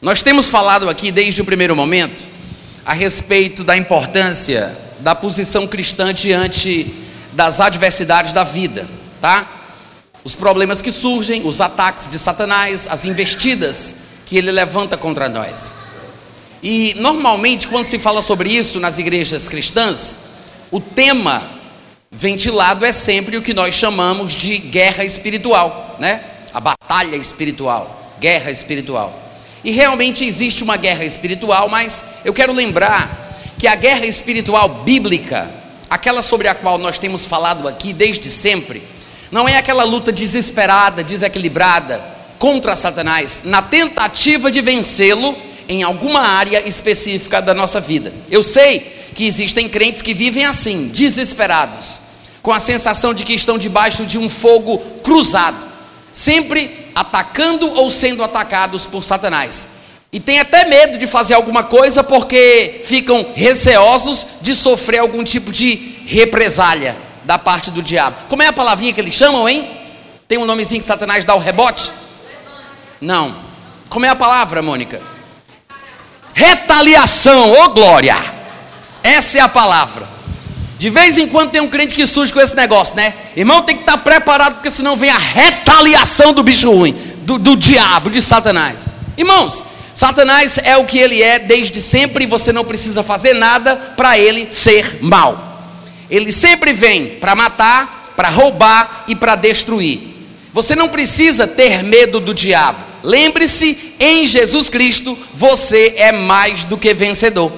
Nós temos falado aqui desde o primeiro momento a respeito da importância da posição cristã diante das adversidades da vida, tá? Os problemas que surgem, os ataques de Satanás, as investidas que ele levanta contra nós. E normalmente, quando se fala sobre isso nas igrejas cristãs, o tema ventilado é sempre o que nós chamamos de guerra espiritual, né? A batalha espiritual, guerra espiritual. E realmente existe uma guerra espiritual, mas eu quero lembrar que a guerra espiritual bíblica, aquela sobre a qual nós temos falado aqui desde sempre, não é aquela luta desesperada, desequilibrada contra Satanás, na tentativa de vencê-lo em alguma área específica da nossa vida. Eu sei que existem crentes que vivem assim, desesperados, com a sensação de que estão debaixo de um fogo cruzado, sempre atacando ou sendo atacados por Satanás. E tem até medo de fazer alguma coisa porque ficam receosos de sofrer algum tipo de represália da parte do diabo. Como é a palavrinha que eles chamam, hein? Tem um nomezinho que Satanás dá o rebote? Não. Como é a palavra, Mônica? Retaliação, ô oh glória! Essa é a palavra. De vez em quando tem um crente que surge com esse negócio, né? Irmão, tem que estar preparado, porque senão vem a retaliação do bicho ruim, do, do diabo, de Satanás. Irmãos, Satanás é o que ele é desde sempre e você não precisa fazer nada para ele ser mal. Ele sempre vem para matar, para roubar e para destruir. Você não precisa ter medo do diabo. Lembre-se, em Jesus Cristo você é mais do que vencedor.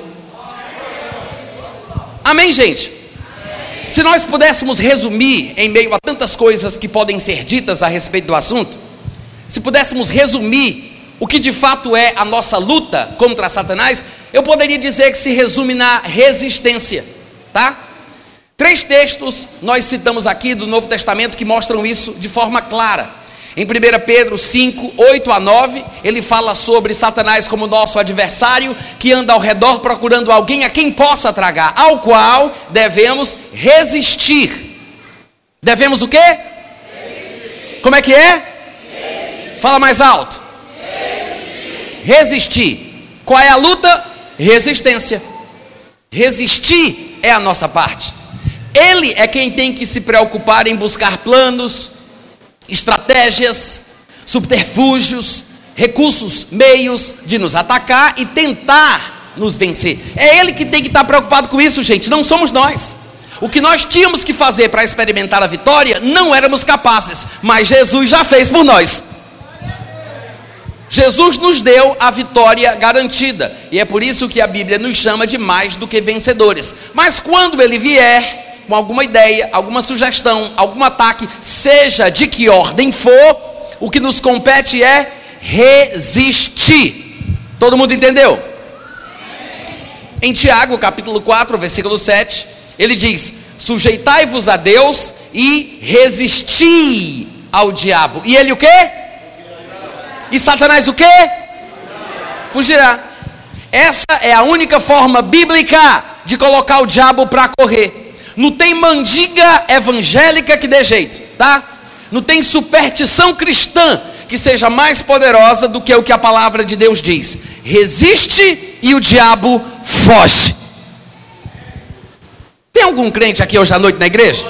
Amém, gente? Se nós pudéssemos resumir, em meio a tantas coisas que podem ser ditas a respeito do assunto, se pudéssemos resumir o que de fato é a nossa luta contra Satanás, eu poderia dizer que se resume na resistência, tá? Três textos nós citamos aqui do Novo Testamento que mostram isso de forma clara. Em 1 Pedro 5, 8 a 9, ele fala sobre Satanás como nosso adversário, que anda ao redor procurando alguém a quem possa tragar, ao qual devemos resistir. Devemos o quê? Resistir. Como é que é? Resistir. Fala mais alto. Resistir. Resistir. Qual é a luta? Resistência. Resistir é a nossa parte. Ele é quem tem que se preocupar em buscar planos, estratégias, subterfúgios, recursos, meios de nos atacar e tentar nos vencer. É ele que tem que estar preocupado com isso, gente, não somos nós. O que nós tínhamos que fazer para experimentar a vitória, não éramos capazes, mas Jesus já fez por nós. Jesus nos deu a vitória garantida, e é por isso que a Bíblia nos chama de mais do que vencedores. Mas quando ele vier, com alguma ideia, alguma sugestão, algum ataque, seja de que ordem for, o que nos compete é resistir. Todo mundo entendeu? Em Tiago, capítulo 4, versículo 7, ele diz: Sujeitai-vos a Deus e resisti ao diabo. E ele o quê? E Satanás o quê? Fugirá. Essa é a única forma bíblica de colocar o diabo para correr. Não tem mandiga evangélica que dê jeito, tá? Não tem superstição cristã que seja mais poderosa do que o que a palavra de Deus diz. Resiste e o diabo foge. Tem algum crente aqui hoje à noite na igreja?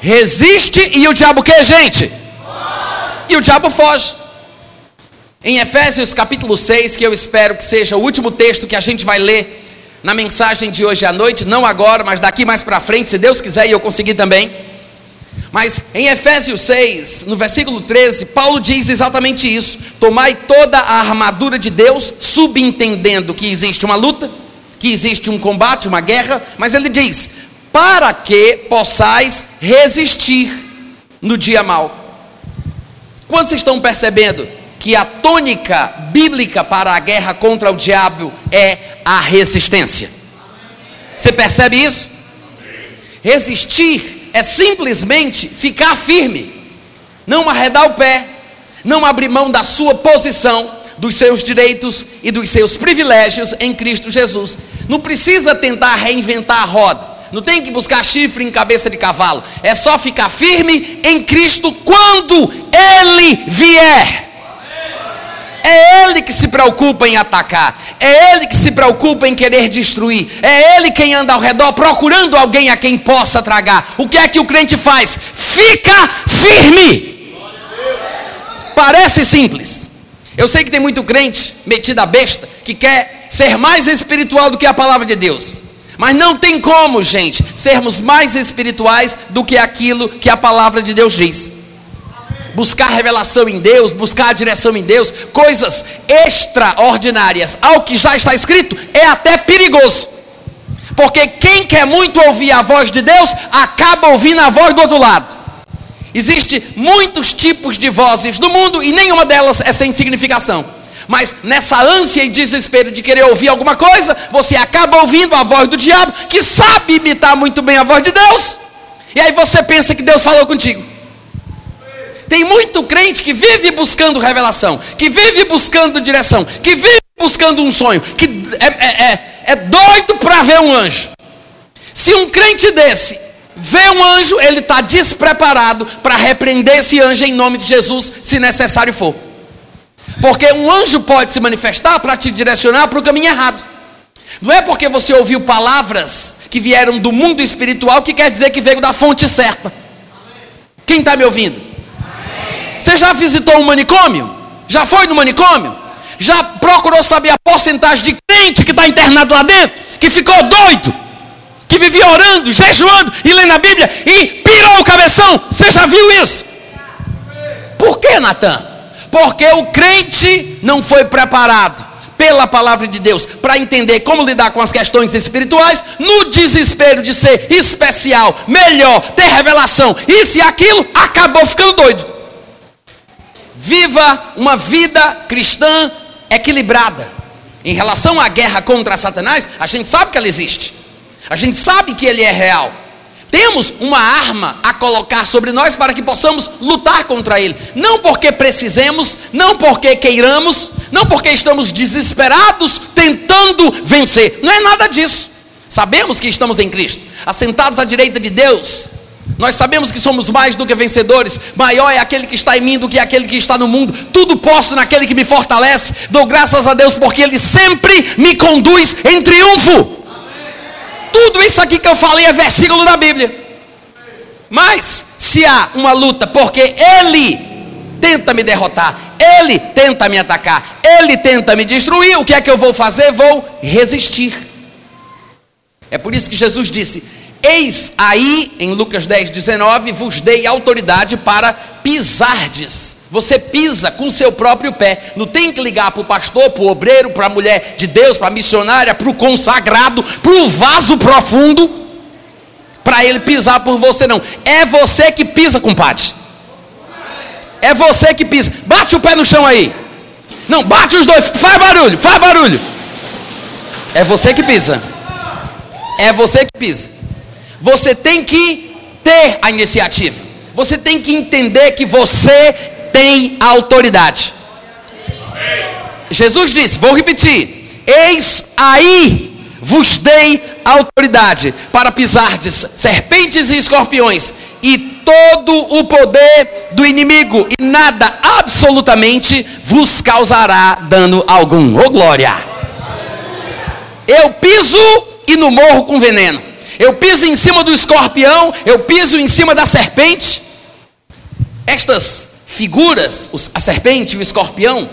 Resiste e o diabo que, gente? E o diabo foge. Em Efésios capítulo 6, que eu espero que seja o último texto que a gente vai ler na mensagem de hoje à noite, não agora, mas daqui mais para frente, se Deus quiser e eu conseguir também. Mas em Efésios 6, no versículo 13, Paulo diz exatamente isso: Tomai toda a armadura de Deus, subentendendo que existe uma luta, que existe um combate, uma guerra, mas ele diz: para que possais resistir no dia mau. Quantos estão percebendo que a tônica bíblica para a guerra contra o diabo é a resistência. Você percebe isso? Resistir é simplesmente ficar firme, não arredar o pé, não abrir mão da sua posição, dos seus direitos e dos seus privilégios em Cristo Jesus. Não precisa tentar reinventar a roda, não tem que buscar chifre em cabeça de cavalo, é só ficar firme em Cristo quando Ele vier. É ele que se preocupa em atacar. É ele que se preocupa em querer destruir. É ele quem anda ao redor procurando alguém a quem possa tragar. O que é que o crente faz? Fica firme. Parece simples. Eu sei que tem muito crente metido a besta que quer ser mais espiritual do que a palavra de Deus. Mas não tem como, gente, sermos mais espirituais do que aquilo que a palavra de Deus diz. Buscar revelação em Deus, buscar a direção em Deus, coisas extraordinárias ao que já está escrito, é até perigoso. Porque quem quer muito ouvir a voz de Deus, acaba ouvindo a voz do outro lado. Existem muitos tipos de vozes no mundo e nenhuma delas é sem significação. Mas nessa ânsia e desespero de querer ouvir alguma coisa, você acaba ouvindo a voz do diabo, que sabe imitar muito bem a voz de Deus. E aí você pensa que Deus falou contigo. Tem muito crente que vive buscando revelação, que vive buscando direção, que vive buscando um sonho, que é, é, é, é doido para ver um anjo. Se um crente desse vê um anjo, ele está despreparado para repreender esse anjo em nome de Jesus, se necessário for. Porque um anjo pode se manifestar para te direcionar para o caminho errado. Não é porque você ouviu palavras que vieram do mundo espiritual que quer dizer que veio da fonte certa. Quem está me ouvindo? Você já visitou um manicômio? Já foi no manicômio? Já procurou saber a porcentagem de crente que está internado lá dentro? Que ficou doido? Que vivia orando, jejuando e lendo a Bíblia e pirou o cabeção? Você já viu isso? Por que, Natan? Porque o crente não foi preparado pela palavra de Deus para entender como lidar com as questões espirituais, no desespero de ser especial, melhor, ter revelação, isso e aquilo, acabou ficando doido. Viva uma vida cristã equilibrada. Em relação à guerra contra Satanás, a gente sabe que ela existe. A gente sabe que ele é real. Temos uma arma a colocar sobre nós para que possamos lutar contra ele. Não porque precisemos, não porque queiramos, não porque estamos desesperados tentando vencer. Não é nada disso. Sabemos que estamos em Cristo, assentados à direita de Deus. Nós sabemos que somos mais do que vencedores. Maior é aquele que está em mim do que aquele que está no mundo. Tudo posso naquele que me fortalece. Dou graças a Deus porque ele sempre me conduz em triunfo. Tudo isso aqui que eu falei é versículo da Bíblia. Mas, se há uma luta, porque ele tenta me derrotar, ele tenta me atacar, ele tenta me destruir, o que é que eu vou fazer? Vou resistir. É por isso que Jesus disse: Eis aí, em Lucas 10, 19, vos dei autoridade para pisardes. Você pisa com seu próprio pé. Não tem que ligar para o pastor, para o obreiro, para a mulher de Deus, para a missionária, para o consagrado, para o vaso profundo, para ele pisar por você, não. É você que pisa, compadre. É você que pisa. Bate o pé no chão aí. Não, bate os dois. Faz barulho, faz barulho. É você que pisa. É você que pisa. Você tem que ter a iniciativa. Você tem que entender que você tem a autoridade. Jesus disse, vou repetir: Eis aí vos dei autoridade para pisardes serpentes e escorpiões e todo o poder do inimigo, e nada absolutamente vos causará dano algum. Ô oh, glória! Eu piso e não morro com veneno eu piso em cima do escorpião, eu piso em cima da serpente. Estas figuras, a serpente e o escorpião,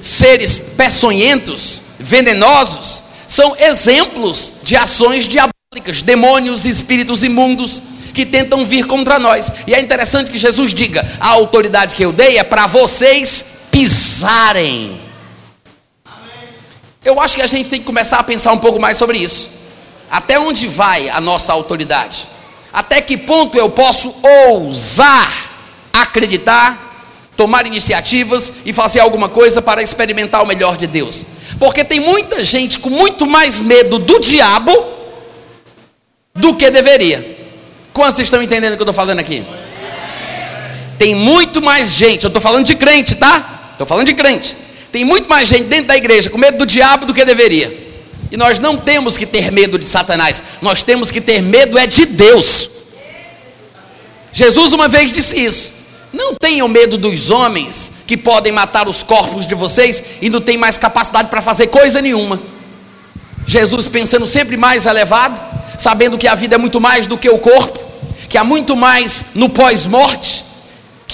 seres peçonhentos, venenosos, são exemplos de ações diabólicas, demônios espíritos imundos que tentam vir contra nós. E é interessante que Jesus diga: a autoridade que eu dei é para vocês pisarem. Eu acho que a gente tem que começar a pensar um pouco mais sobre isso. Até onde vai a nossa autoridade? Até que ponto eu posso ousar acreditar, tomar iniciativas e fazer alguma coisa para experimentar o melhor de Deus? Porque tem muita gente com muito mais medo do diabo do que deveria. Quantos estão entendendo o que eu estou falando aqui? Tem muito mais gente, eu estou falando de crente, tá? Estou falando de crente. Tem muito mais gente dentro da igreja com medo do diabo do que deveria. E nós não temos que ter medo de Satanás, nós temos que ter medo é de Deus. Jesus uma vez disse isso. Não tenham medo dos homens que podem matar os corpos de vocês e não tem mais capacidade para fazer coisa nenhuma. Jesus pensando sempre mais elevado, sabendo que a vida é muito mais do que o corpo, que há muito mais no pós-morte,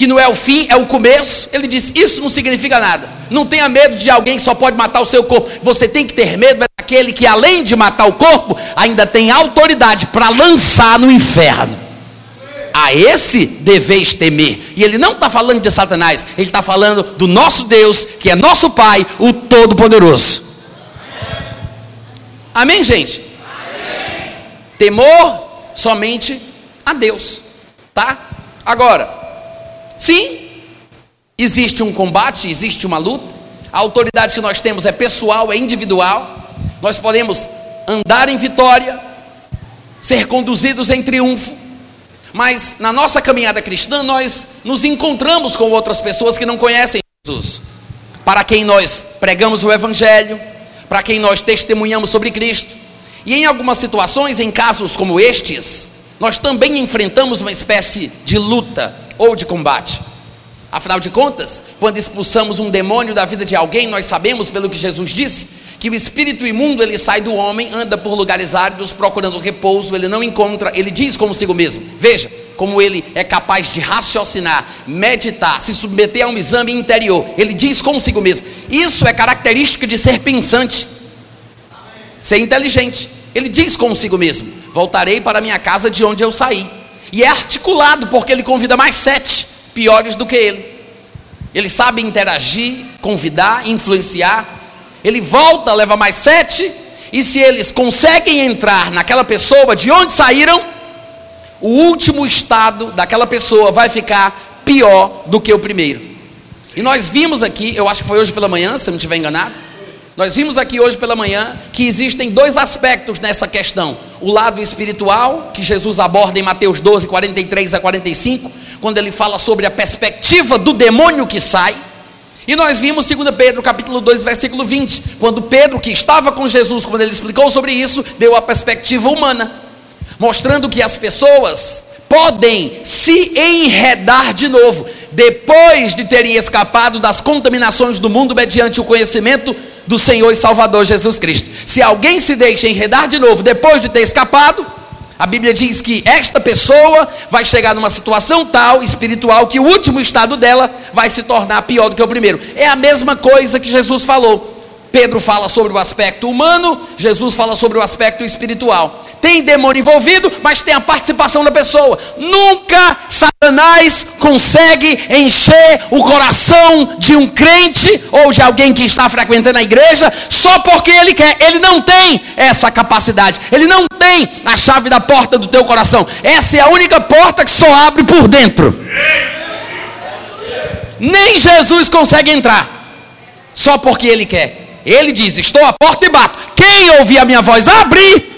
que não é o fim, é o começo. Ele diz: Isso não significa nada. Não tenha medo de alguém que só pode matar o seu corpo. Você tem que ter medo daquele que, além de matar o corpo, ainda tem autoridade para lançar no inferno. A esse deveis temer. E ele não está falando de Satanás, ele está falando do nosso Deus, que é nosso Pai, o Todo-Poderoso. Amém, gente? Amém. Temor somente a Deus, tá? Agora, sim, existe um combate, existe uma luta. A autoridade que nós temos é pessoal, é individual. Nós podemos andar em vitória, ser conduzidos em triunfo, mas na nossa caminhada cristã nós nos encontramos com outras pessoas que não conhecem Jesus, para quem nós pregamos o Evangelho, para quem nós testemunhamos sobre Cristo. E em algumas situações, em casos como estes, nós também enfrentamos uma espécie de luta ou de combate. Afinal de contas, quando expulsamos um demônio da vida de alguém, nós sabemos, pelo que Jesus disse, que o espírito imundo ele sai do homem, anda por lugares áridos procurando repouso, ele não encontra, ele diz consigo mesmo: Veja como ele é capaz de raciocinar, meditar, se submeter a um exame interior. Ele diz consigo mesmo: isso é característica de ser pensante, ser inteligente. Ele diz consigo mesmo: Voltarei para minha casa de onde eu saí. E é articulado, porque ele convida mais sete piores do que ele. Ele sabe interagir, convidar, influenciar. Ele volta, leva mais sete. E se eles conseguem entrar naquela pessoa de onde saíram, o último estado daquela pessoa vai ficar pior do que o primeiro. E nós vimos aqui, eu acho que foi hoje pela manhã, se eu não estiver enganado, nós vimos aqui hoje pela manhã que existem dois aspectos nessa questão: o lado espiritual, que Jesus aborda em Mateus 12, 43 a 45, quando ele fala sobre a perspectiva do demônio que sai. E nós vimos 2 Pedro capítulo 2, versículo 20, quando Pedro, que estava com Jesus, quando ele explicou sobre isso, deu a perspectiva humana, mostrando que as pessoas podem se enredar de novo, depois de terem escapado das contaminações do mundo mediante o conhecimento do Senhor e Salvador Jesus Cristo. Se alguém se deixa enredar de novo depois de ter escapado, a Bíblia diz que esta pessoa vai chegar numa situação tal espiritual que o último estado dela vai se tornar pior do que o primeiro. É a mesma coisa que Jesus falou. Pedro fala sobre o aspecto humano, Jesus fala sobre o aspecto espiritual. Tem demônio envolvido, mas tem a participação da pessoa. Nunca Satanás consegue encher o coração de um crente ou de alguém que está frequentando a igreja só porque ele quer. Ele não tem essa capacidade. Ele não tem a chave da porta do teu coração. Essa é a única porta que só abre por dentro. Nem Jesus consegue entrar só porque ele quer. Ele diz: Estou à porta e bato. Quem ouvir a minha voz abre,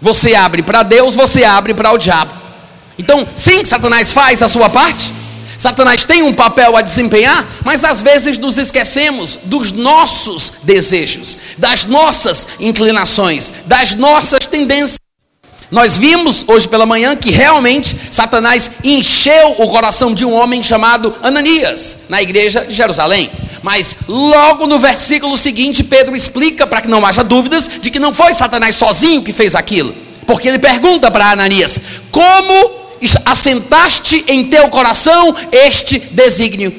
você abre para Deus, você abre para o diabo. Então, sim, Satanás faz a sua parte. Satanás tem um papel a desempenhar, mas às vezes nos esquecemos dos nossos desejos, das nossas inclinações, das nossas tendências. Nós vimos hoje pela manhã que realmente Satanás encheu o coração de um homem chamado Ananias, na igreja de Jerusalém. Mas logo no versículo seguinte, Pedro explica para que não haja dúvidas de que não foi Satanás sozinho que fez aquilo. Porque ele pergunta para Ananias: Como assentaste em teu coração este desígnio?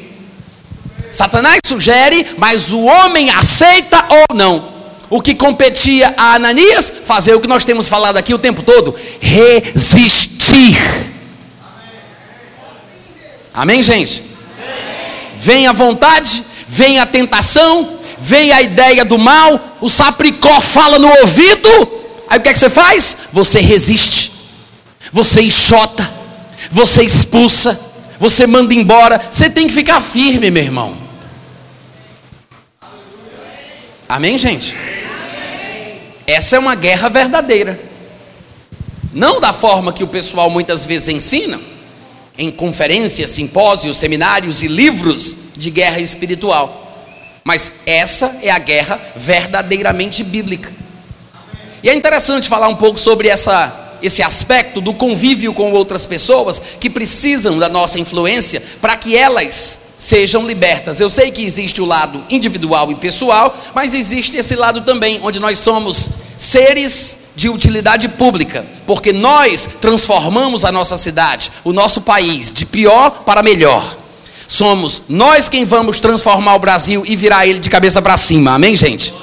Satanás sugere, mas o homem aceita ou não. O que competia a Ananias? Fazer o que nós temos falado aqui o tempo todo: resistir. Amém, gente? Vem a vontade, vem a tentação, vem a ideia do mal, o sapricó fala no ouvido, aí o que é que você faz? Você resiste, você enxota, você expulsa, você manda embora, você tem que ficar firme, meu irmão. Amém, gente? Essa é uma guerra verdadeira. Não da forma que o pessoal muitas vezes ensina, em conferências, simpósios, seminários e livros de guerra espiritual. Mas essa é a guerra verdadeiramente bíblica. E é interessante falar um pouco sobre essa esse aspecto do convívio com outras pessoas que precisam da nossa influência para que elas sejam libertas. Eu sei que existe o lado individual e pessoal, mas existe esse lado também, onde nós somos seres de utilidade pública, porque nós transformamos a nossa cidade, o nosso país, de pior para melhor. Somos nós quem vamos transformar o Brasil e virar ele de cabeça para cima, amém, gente?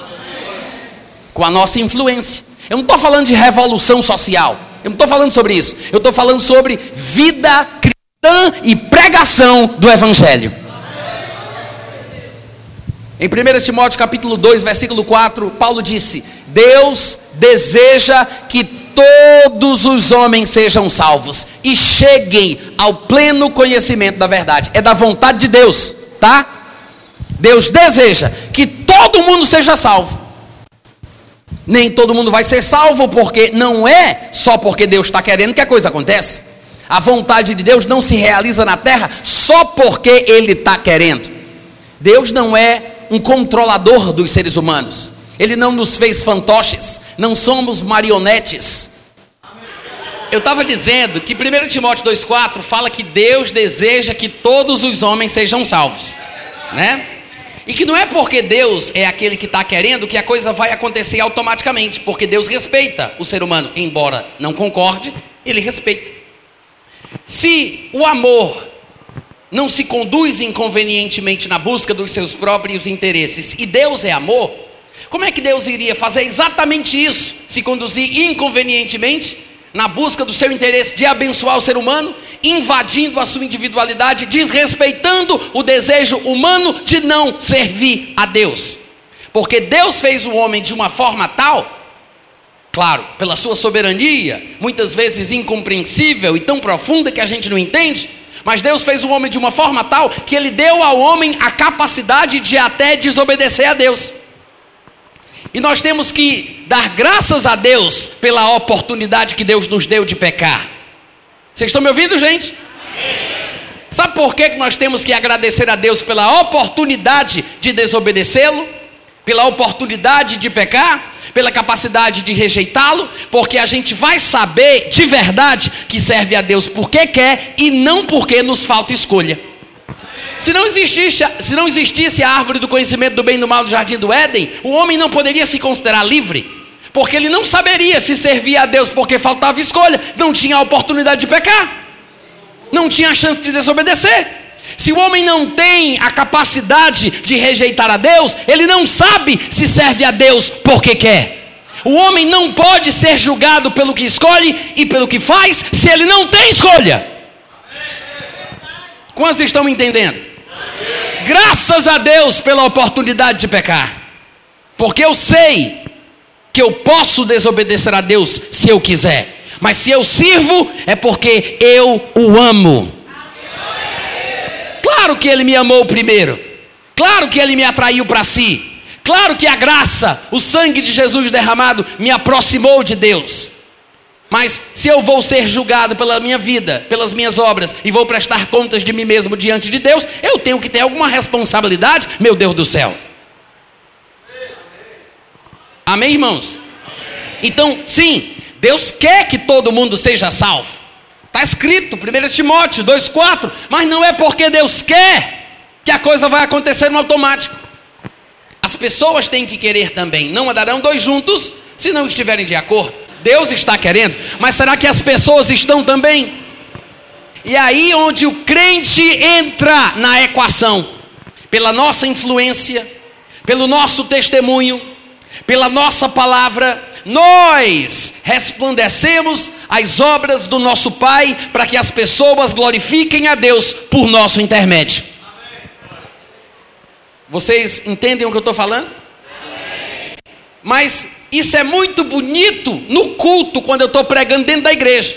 Com a nossa influência. Eu não estou falando de revolução social, eu não estou falando sobre isso, eu estou falando sobre vida cristã e pregação do Evangelho. Em 1 Timóteo capítulo 2, versículo 4, Paulo disse: Deus deseja que todos os homens sejam salvos e cheguem ao pleno conhecimento da verdade. É da vontade de Deus, tá? Deus deseja que todo mundo seja salvo. Nem todo mundo vai ser salvo, porque não é só porque Deus está querendo que a coisa acontece. A vontade de Deus não se realiza na terra só porque Ele está querendo. Deus não é um controlador dos seres humanos. Ele não nos fez fantoches, não somos marionetes. Eu estava dizendo que 1 Timóteo 2,4 fala que Deus deseja que todos os homens sejam salvos, né? E que não é porque Deus é aquele que está querendo que a coisa vai acontecer automaticamente, porque Deus respeita o ser humano, embora não concorde, ele respeita. Se o amor não se conduz inconvenientemente na busca dos seus próprios interesses e Deus é amor, como é que Deus iria fazer exatamente isso? Se conduzir inconvenientemente na busca do seu interesse de abençoar o ser humano, invadindo a sua individualidade, desrespeitando o desejo humano de não servir a Deus. Porque Deus fez o homem de uma forma tal, claro, pela sua soberania, muitas vezes incompreensível e tão profunda que a gente não entende mas Deus fez o homem de uma forma tal que ele deu ao homem a capacidade de até desobedecer a Deus. E nós temos que dar graças a Deus pela oportunidade que Deus nos deu de pecar. Vocês estão me ouvindo, gente? Sabe por que nós temos que agradecer a Deus pela oportunidade de desobedecê-lo? Pela oportunidade de pecar? pela capacidade de rejeitá-lo, porque a gente vai saber de verdade que serve a Deus porque quer e não porque nos falta escolha. Se não, existisse, se não existisse a árvore do conhecimento do bem e do mal do jardim do Éden, o homem não poderia se considerar livre, porque ele não saberia se servia a Deus porque faltava escolha, não tinha a oportunidade de pecar, não tinha a chance de desobedecer. Se o homem não tem a capacidade de rejeitar a Deus, ele não sabe se serve a Deus porque quer. O homem não pode ser julgado pelo que escolhe e pelo que faz se ele não tem escolha. Quantos estão entendendo? Graças a Deus pela oportunidade de pecar, porque eu sei que eu posso desobedecer a Deus se eu quiser, mas se eu sirvo é porque eu o amo. Claro que ele me amou primeiro. Claro que ele me atraiu para si. Claro que a graça, o sangue de Jesus derramado, me aproximou de Deus. Mas se eu vou ser julgado pela minha vida, pelas minhas obras, e vou prestar contas de mim mesmo diante de Deus, eu tenho que ter alguma responsabilidade, meu Deus do céu. Amém, irmãos? Então, sim, Deus quer que todo mundo seja salvo. Está escrito, 1 Timóteo 2,4. Mas não é porque Deus quer que a coisa vai acontecer no automático. As pessoas têm que querer também. Não andarão dois juntos se não estiverem de acordo. Deus está querendo, mas será que as pessoas estão também? E aí onde o crente entra na equação, pela nossa influência, pelo nosso testemunho, pela nossa palavra, nós resplandecemos as obras do nosso Pai para que as pessoas glorifiquem a Deus por nosso intermédio. Vocês entendem o que eu estou falando? Mas isso é muito bonito no culto, quando eu estou pregando dentro da igreja.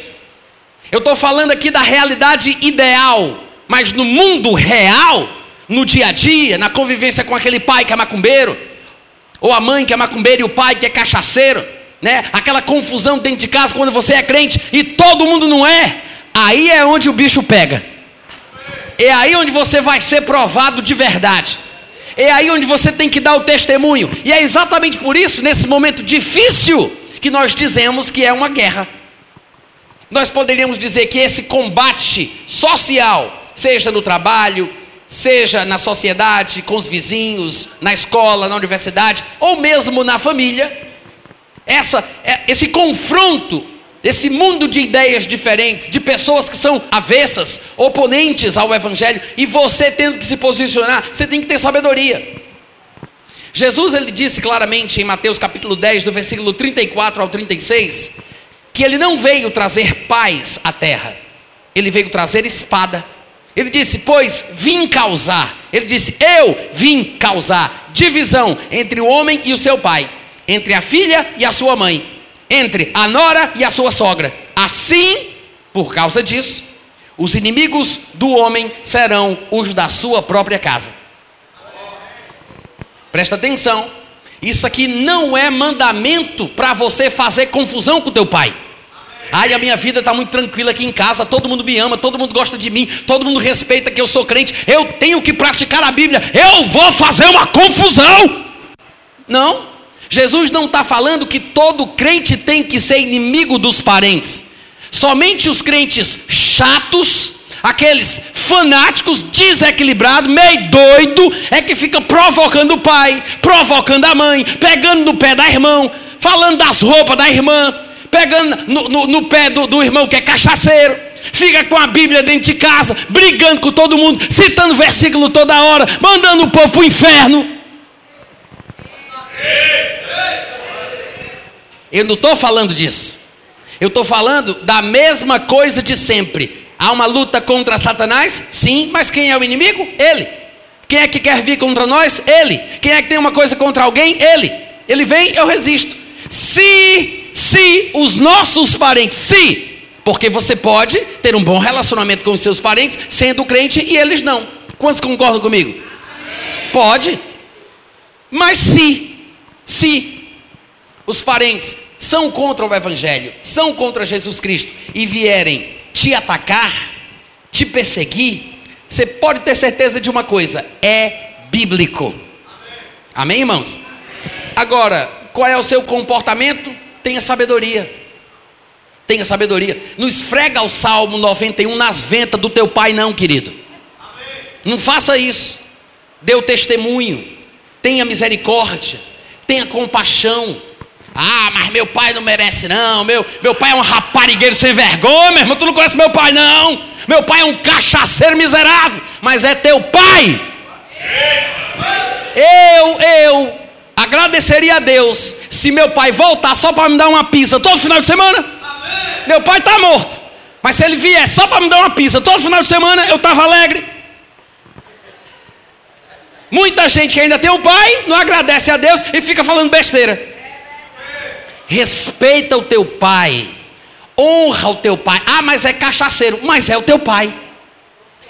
Eu estou falando aqui da realidade ideal, mas no mundo real, no dia a dia, na convivência com aquele pai que é macumbeiro, ou a mãe que é macumbeira e o pai que é cachaceiro né? Aquela confusão dentro de casa quando você é crente e todo mundo não é. Aí é onde o bicho pega. É aí onde você vai ser provado de verdade. É aí onde você tem que dar o testemunho. E é exatamente por isso, nesse momento difícil, que nós dizemos que é uma guerra. Nós poderíamos dizer que esse combate social, seja no trabalho, seja na sociedade, com os vizinhos, na escola, na universidade, ou mesmo na família, essa, é, esse confronto, esse mundo de ideias diferentes, de pessoas que são avessas, oponentes ao Evangelho, e você tendo que se posicionar, você tem que ter sabedoria. Jesus ele disse claramente em Mateus capítulo 10, do versículo 34 ao 36, que ele não veio trazer paz à terra, ele veio trazer espada. Ele disse: Pois vim causar. Ele disse: Eu vim causar divisão entre o homem e o seu pai, entre a filha e a sua mãe, entre a nora e a sua sogra. Assim, por causa disso, os inimigos do homem serão os da sua própria casa. Presta atenção. Isso aqui não é mandamento para você fazer confusão com teu pai. Ai, a minha vida está muito tranquila aqui em casa, todo mundo me ama, todo mundo gosta de mim, todo mundo respeita que eu sou crente, eu tenho que praticar a Bíblia, eu vou fazer uma confusão. Não, Jesus não está falando que todo crente tem que ser inimigo dos parentes, somente os crentes chatos, aqueles fanáticos, desequilibrados, meio doido, é que fica provocando o pai, provocando a mãe, pegando no pé da irmã, falando das roupas da irmã pegando no, no, no pé do, do irmão que é cachaceiro, fica com a Bíblia dentro de casa, brigando com todo mundo, citando versículo toda hora, mandando o povo para o inferno. Eu não estou falando disso. Eu estou falando da mesma coisa de sempre. Há uma luta contra Satanás? Sim, mas quem é o inimigo? Ele. Quem é que quer vir contra nós? Ele. Quem é que tem uma coisa contra alguém? Ele. Ele vem, eu resisto. Se se os nossos parentes, se, porque você pode ter um bom relacionamento com os seus parentes sendo crente e eles não. Quantos concordam comigo? Pode. Mas se, se os parentes são contra o Evangelho, são contra Jesus Cristo e vierem te atacar, te perseguir, você pode ter certeza de uma coisa: é bíblico. Amém, Amém irmãos? Amém. Agora, qual é o seu comportamento? Tenha sabedoria. Tenha sabedoria. Não esfrega o Salmo 91 nas ventas do teu pai, não, querido. Não faça isso. Dê o testemunho. Tenha misericórdia. Tenha compaixão. Ah, mas meu pai não merece, não. Meu, meu pai é um raparigueiro sem vergonha, meu irmão. Tu não conhece meu pai, não. Meu pai é um cachaceiro miserável. Mas é teu pai. Eu, eu agradeceria a Deus se meu pai voltar só para me dar uma pizza todo final de semana. Meu pai está morto. Mas se ele vier só para me dar uma pizza todo final de semana, eu estava alegre. Muita gente que ainda tem um pai não agradece a Deus e fica falando besteira. Respeita o teu pai. Honra o teu pai. Ah, mas é cachaceiro. Mas é o teu pai.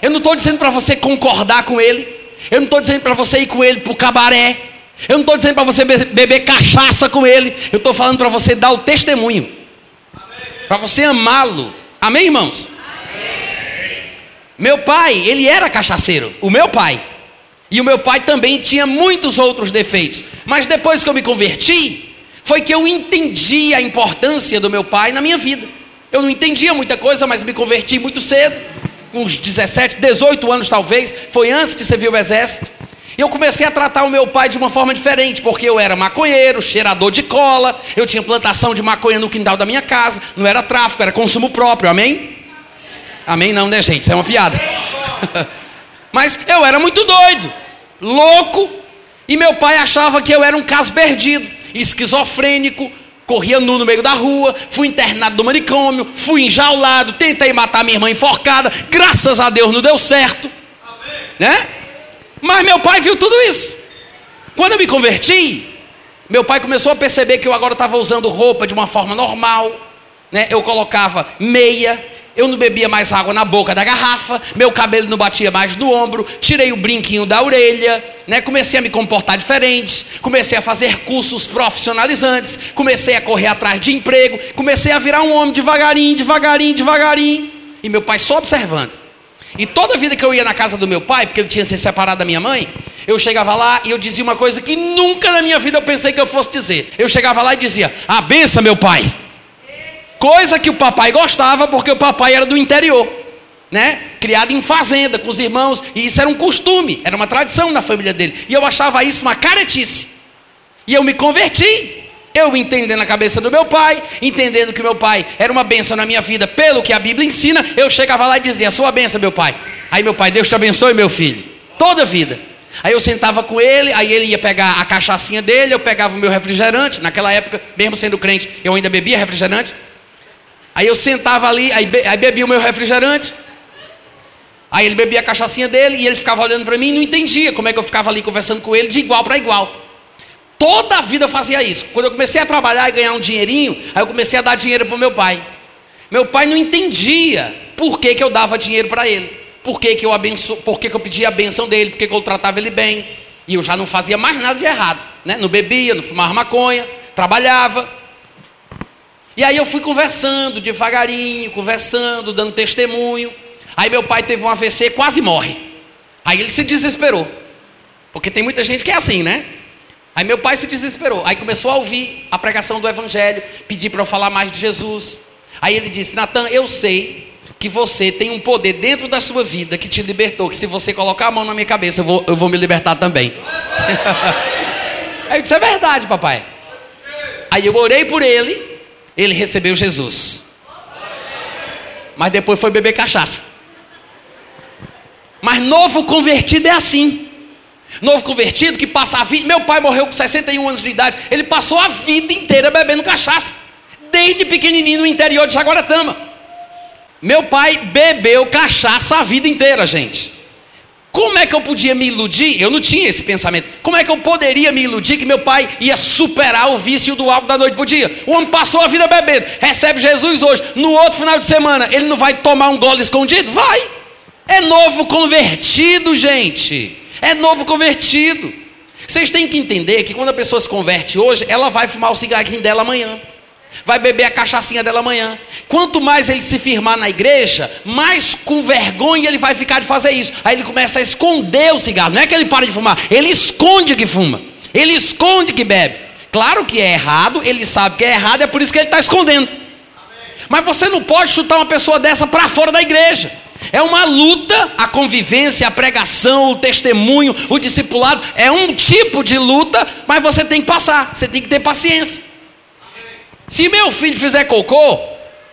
Eu não estou dizendo para você concordar com ele. Eu não estou dizendo para você ir com ele para o cabaré. Eu não estou dizendo para você beber cachaça com ele. Eu estou falando para você dar o testemunho. Para você amá-lo. Amém, irmãos? Amém. Meu pai, ele era cachaceiro. O meu pai. E o meu pai também tinha muitos outros defeitos. Mas depois que eu me converti, foi que eu entendi a importância do meu pai na minha vida. Eu não entendia muita coisa, mas me converti muito cedo. Com uns 17, 18 anos talvez. Foi antes de servir o exército. E eu comecei a tratar o meu pai de uma forma diferente, porque eu era maconheiro, cheirador de cola, eu tinha plantação de maconha no quintal da minha casa, não era tráfico, era consumo próprio, amém? Amém não, né, gente? Isso é uma piada. Mas eu era muito doido, louco, e meu pai achava que eu era um caso perdido, esquizofrênico, corria nu no meio da rua, fui internado no manicômio, fui enjaulado, tentei matar minha irmã enforcada, graças a Deus não deu certo, Amém. né? Mas meu pai viu tudo isso. Quando eu me converti, meu pai começou a perceber que eu agora estava usando roupa de uma forma normal. Né? Eu colocava meia, eu não bebia mais água na boca da garrafa, meu cabelo não batia mais no ombro, tirei o brinquinho da orelha, né? comecei a me comportar diferente, comecei a fazer cursos profissionalizantes, comecei a correr atrás de emprego, comecei a virar um homem devagarinho, devagarinho, devagarinho. E meu pai só observando. E toda vida que eu ia na casa do meu pai, porque ele tinha se separado da minha mãe, eu chegava lá e eu dizia uma coisa que nunca na minha vida eu pensei que eu fosse dizer. Eu chegava lá e dizia: A benção, meu pai. Coisa que o papai gostava, porque o papai era do interior, né? Criado em fazenda com os irmãos, e isso era um costume, era uma tradição na família dele. E eu achava isso uma caretice. E eu me converti. Eu entendendo a cabeça do meu pai, entendendo que meu pai era uma benção na minha vida, pelo que a Bíblia ensina, eu chegava lá e dizia: sua benção, meu pai. Aí meu pai, Deus te abençoe, meu filho. Toda a vida. Aí eu sentava com ele, aí ele ia pegar a cachaçinha dele, eu pegava o meu refrigerante. Naquela época, mesmo sendo crente, eu ainda bebia refrigerante. Aí eu sentava ali, aí, be aí bebia o meu refrigerante. Aí ele bebia a cachaçinha dele e ele ficava olhando para mim e não entendia como é que eu ficava ali conversando com ele de igual para igual. Toda a vida eu fazia isso. Quando eu comecei a trabalhar e ganhar um dinheirinho, aí eu comecei a dar dinheiro para o meu pai. Meu pai não entendia por que, que eu dava dinheiro para ele. Por que, que eu abenço, por que, que eu pedia a benção dele, por que, que eu tratava ele bem. E eu já não fazia mais nada de errado. Né? Não bebia, não fumava maconha, trabalhava. E aí eu fui conversando devagarinho, conversando, dando testemunho. Aí meu pai teve um AVC e quase morre. Aí ele se desesperou. Porque tem muita gente que é assim, né? Aí meu pai se desesperou. Aí começou a ouvir a pregação do Evangelho, pedir para eu falar mais de Jesus. Aí ele disse: Natan, eu sei que você tem um poder dentro da sua vida que te libertou. Que se você colocar a mão na minha cabeça, eu vou, eu vou me libertar também. Aí eu disse: É verdade, papai. Aí eu orei por ele, ele recebeu Jesus. Mas depois foi beber cachaça. Mas novo convertido é assim. Novo convertido que passa a vida. Meu pai morreu com 61 anos de idade. Ele passou a vida inteira bebendo cachaça. Desde pequenininho no interior de Jaguaratama. Meu pai bebeu cachaça a vida inteira, gente. Como é que eu podia me iludir? Eu não tinha esse pensamento. Como é que eu poderia me iludir que meu pai ia superar o vício do álcool da noite para o dia? O homem passou a vida bebendo, recebe Jesus hoje. No outro final de semana, ele não vai tomar um gole escondido? Vai. É novo convertido, gente. É novo convertido. Vocês têm que entender que quando a pessoa se converte hoje, ela vai fumar o cigarrinho dela amanhã. Vai beber a cachaçinha dela amanhã. Quanto mais ele se firmar na igreja, mais com vergonha ele vai ficar de fazer isso. Aí ele começa a esconder o cigarro. Não é que ele para de fumar, ele esconde que fuma. Ele esconde que bebe. Claro que é errado, ele sabe que é errado, é por isso que ele está escondendo. Mas você não pode chutar uma pessoa dessa para fora da igreja. É uma luta, a convivência, a pregação, o testemunho, o discipulado. É um tipo de luta, mas você tem que passar, você tem que ter paciência. Se meu filho fizer cocô,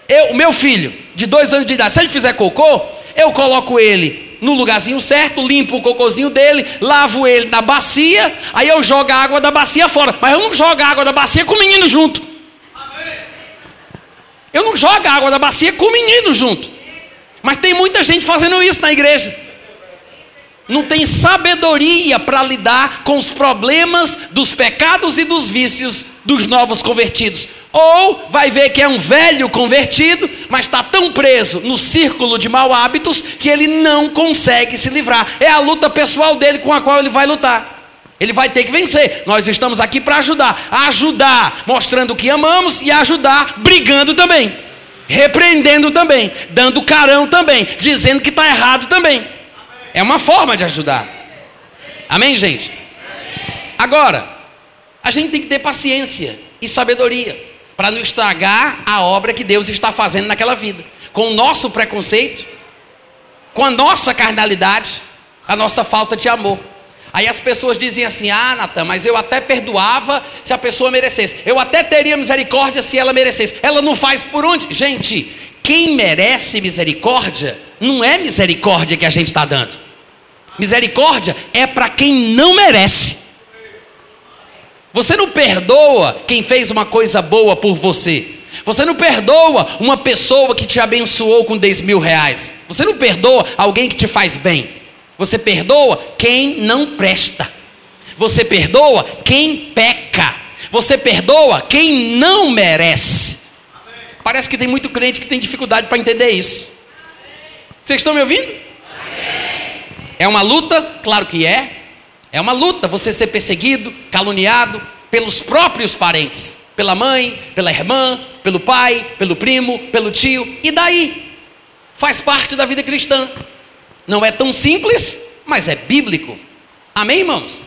eu, meu filho de dois anos de idade, se ele fizer cocô, eu coloco ele no lugarzinho certo, limpo o cocôzinho dele, lavo ele na bacia, aí eu jogo a água da bacia fora. Mas eu não jogo a água da bacia com o menino junto. Eu não jogo a água da bacia com o menino junto. Mas tem muita gente fazendo isso na igreja. Não tem sabedoria para lidar com os problemas dos pecados e dos vícios dos novos convertidos. Ou vai ver que é um velho convertido, mas está tão preso no círculo de mau hábitos que ele não consegue se livrar. É a luta pessoal dele com a qual ele vai lutar. Ele vai ter que vencer. Nós estamos aqui para ajudar. Ajudar mostrando que amamos e ajudar brigando também repreendendo também, dando carão também, dizendo que está errado também. É uma forma de ajudar. Amém, gente? Agora, a gente tem que ter paciência e sabedoria para não estragar a obra que Deus está fazendo naquela vida. Com o nosso preconceito, com a nossa carnalidade, a nossa falta de amor. Aí as pessoas dizem assim: ah, Natan, mas eu até perdoava se a pessoa merecesse. Eu até teria misericórdia se ela merecesse. Ela não faz por onde? Gente, quem merece misericórdia, não é misericórdia que a gente está dando. Misericórdia é para quem não merece. Você não perdoa quem fez uma coisa boa por você. Você não perdoa uma pessoa que te abençoou com 10 mil reais. Você não perdoa alguém que te faz bem. Você perdoa quem não presta. Você perdoa quem peca. Você perdoa quem não merece. Parece que tem muito crente que tem dificuldade para entender isso. Vocês estão me ouvindo? É uma luta? Claro que é. É uma luta você ser perseguido, caluniado pelos próprios parentes, pela mãe, pela irmã, pelo pai, pelo primo, pelo tio. E daí? Faz parte da vida cristã. Não é tão simples, mas é bíblico. Amém, irmãos?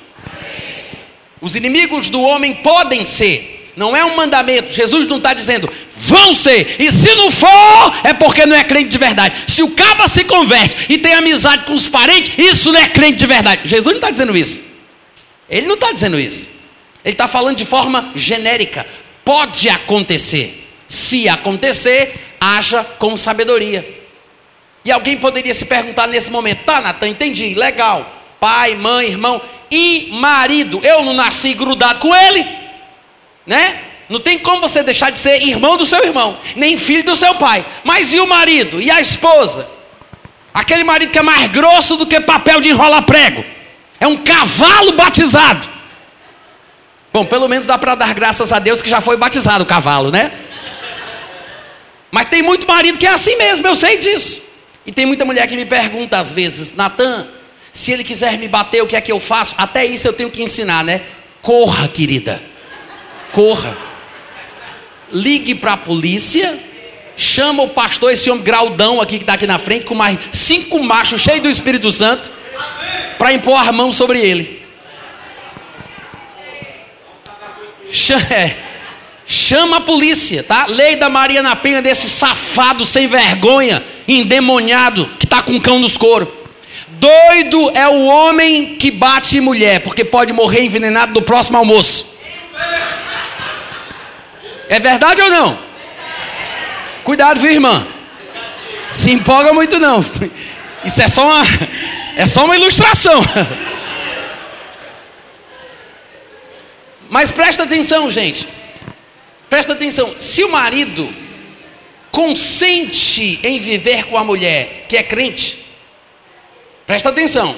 Os inimigos do homem podem ser, não é um mandamento. Jesus não está dizendo, Vão ser. E se não for, é porque não é crente de verdade. Se o caba se converte e tem amizade com os parentes, isso não é crente de verdade. Jesus não está dizendo isso. Ele não está dizendo isso. Ele está falando de forma genérica. Pode acontecer. Se acontecer, haja com sabedoria. E alguém poderia se perguntar nesse momento: tá, Natan, entendi, legal. Pai, mãe, irmão e marido. Eu não nasci grudado com ele, né? Não tem como você deixar de ser irmão do seu irmão, nem filho do seu pai. Mas e o marido? E a esposa? Aquele marido que é mais grosso do que papel de enrolar prego. É um cavalo batizado. Bom, pelo menos dá para dar graças a Deus que já foi batizado o cavalo, né? Mas tem muito marido que é assim mesmo, eu sei disso. E tem muita mulher que me pergunta às vezes, Natan, se ele quiser me bater, o que é que eu faço? Até isso eu tenho que ensinar, né? Corra, querida. Corra. Ligue para a polícia. Chama o pastor, esse homem graudão aqui que está aqui na frente, com mais cinco machos cheios do Espírito Santo, para impor a mão sobre ele. Chama, é, chama a polícia, tá? Lei da Maria na Penha desse safado sem vergonha, endemoniado, que está com cão nos coros. Doido é o homem que bate mulher, porque pode morrer envenenado no próximo almoço. É verdade ou não? Cuidado, viu, irmã? Se empolga muito não. Isso é só uma, é só uma ilustração. Mas presta atenção, gente. Presta atenção. Se o marido consente em viver com a mulher que é crente, Presta atenção.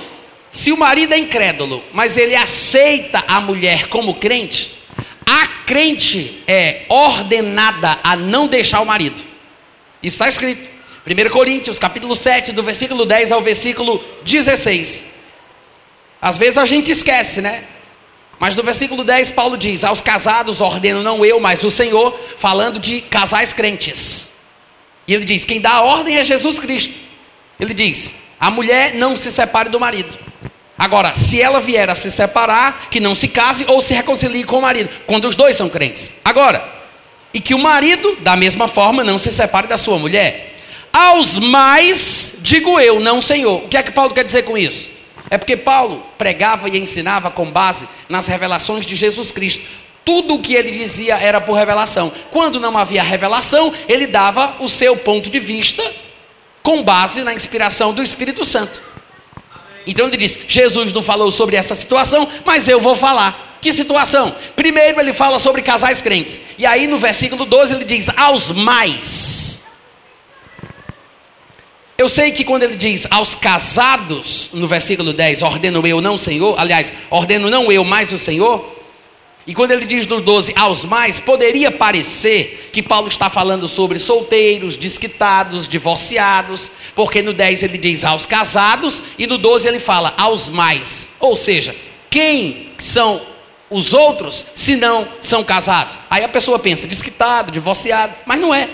Se o marido é incrédulo, mas ele aceita a mulher como crente, a crente é ordenada a não deixar o marido. Está escrito. 1 Coríntios, capítulo 7, do versículo 10 ao versículo 16. Às vezes a gente esquece, né? Mas no versículo 10, Paulo diz: Aos casados ordeno não eu, mas o Senhor, falando de casais crentes. E ele diz: Quem dá a ordem é Jesus Cristo. Ele diz: a mulher não se separe do marido. Agora, se ela vier a se separar, que não se case ou se reconcilie com o marido, quando os dois são crentes. Agora, e que o marido, da mesma forma, não se separe da sua mulher. Aos mais, digo eu, não Senhor. O que é que Paulo quer dizer com isso? É porque Paulo pregava e ensinava com base nas revelações de Jesus Cristo. Tudo o que ele dizia era por revelação. Quando não havia revelação, ele dava o seu ponto de vista com base na inspiração do Espírito Santo. Então ele diz: Jesus não falou sobre essa situação, mas eu vou falar. Que situação? Primeiro ele fala sobre casais crentes. E aí no versículo 12 ele diz: aos mais. Eu sei que quando ele diz aos casados, no versículo 10, ordeno eu, não o Senhor, aliás, ordeno não eu, mas o Senhor, e quando ele diz no 12 aos mais, poderia parecer que Paulo está falando sobre solteiros, desquitados, divorciados, porque no 10 ele diz aos casados e no 12 ele fala aos mais. Ou seja, quem são os outros se não são casados? Aí a pessoa pensa, desquitado, divorciado, mas não é.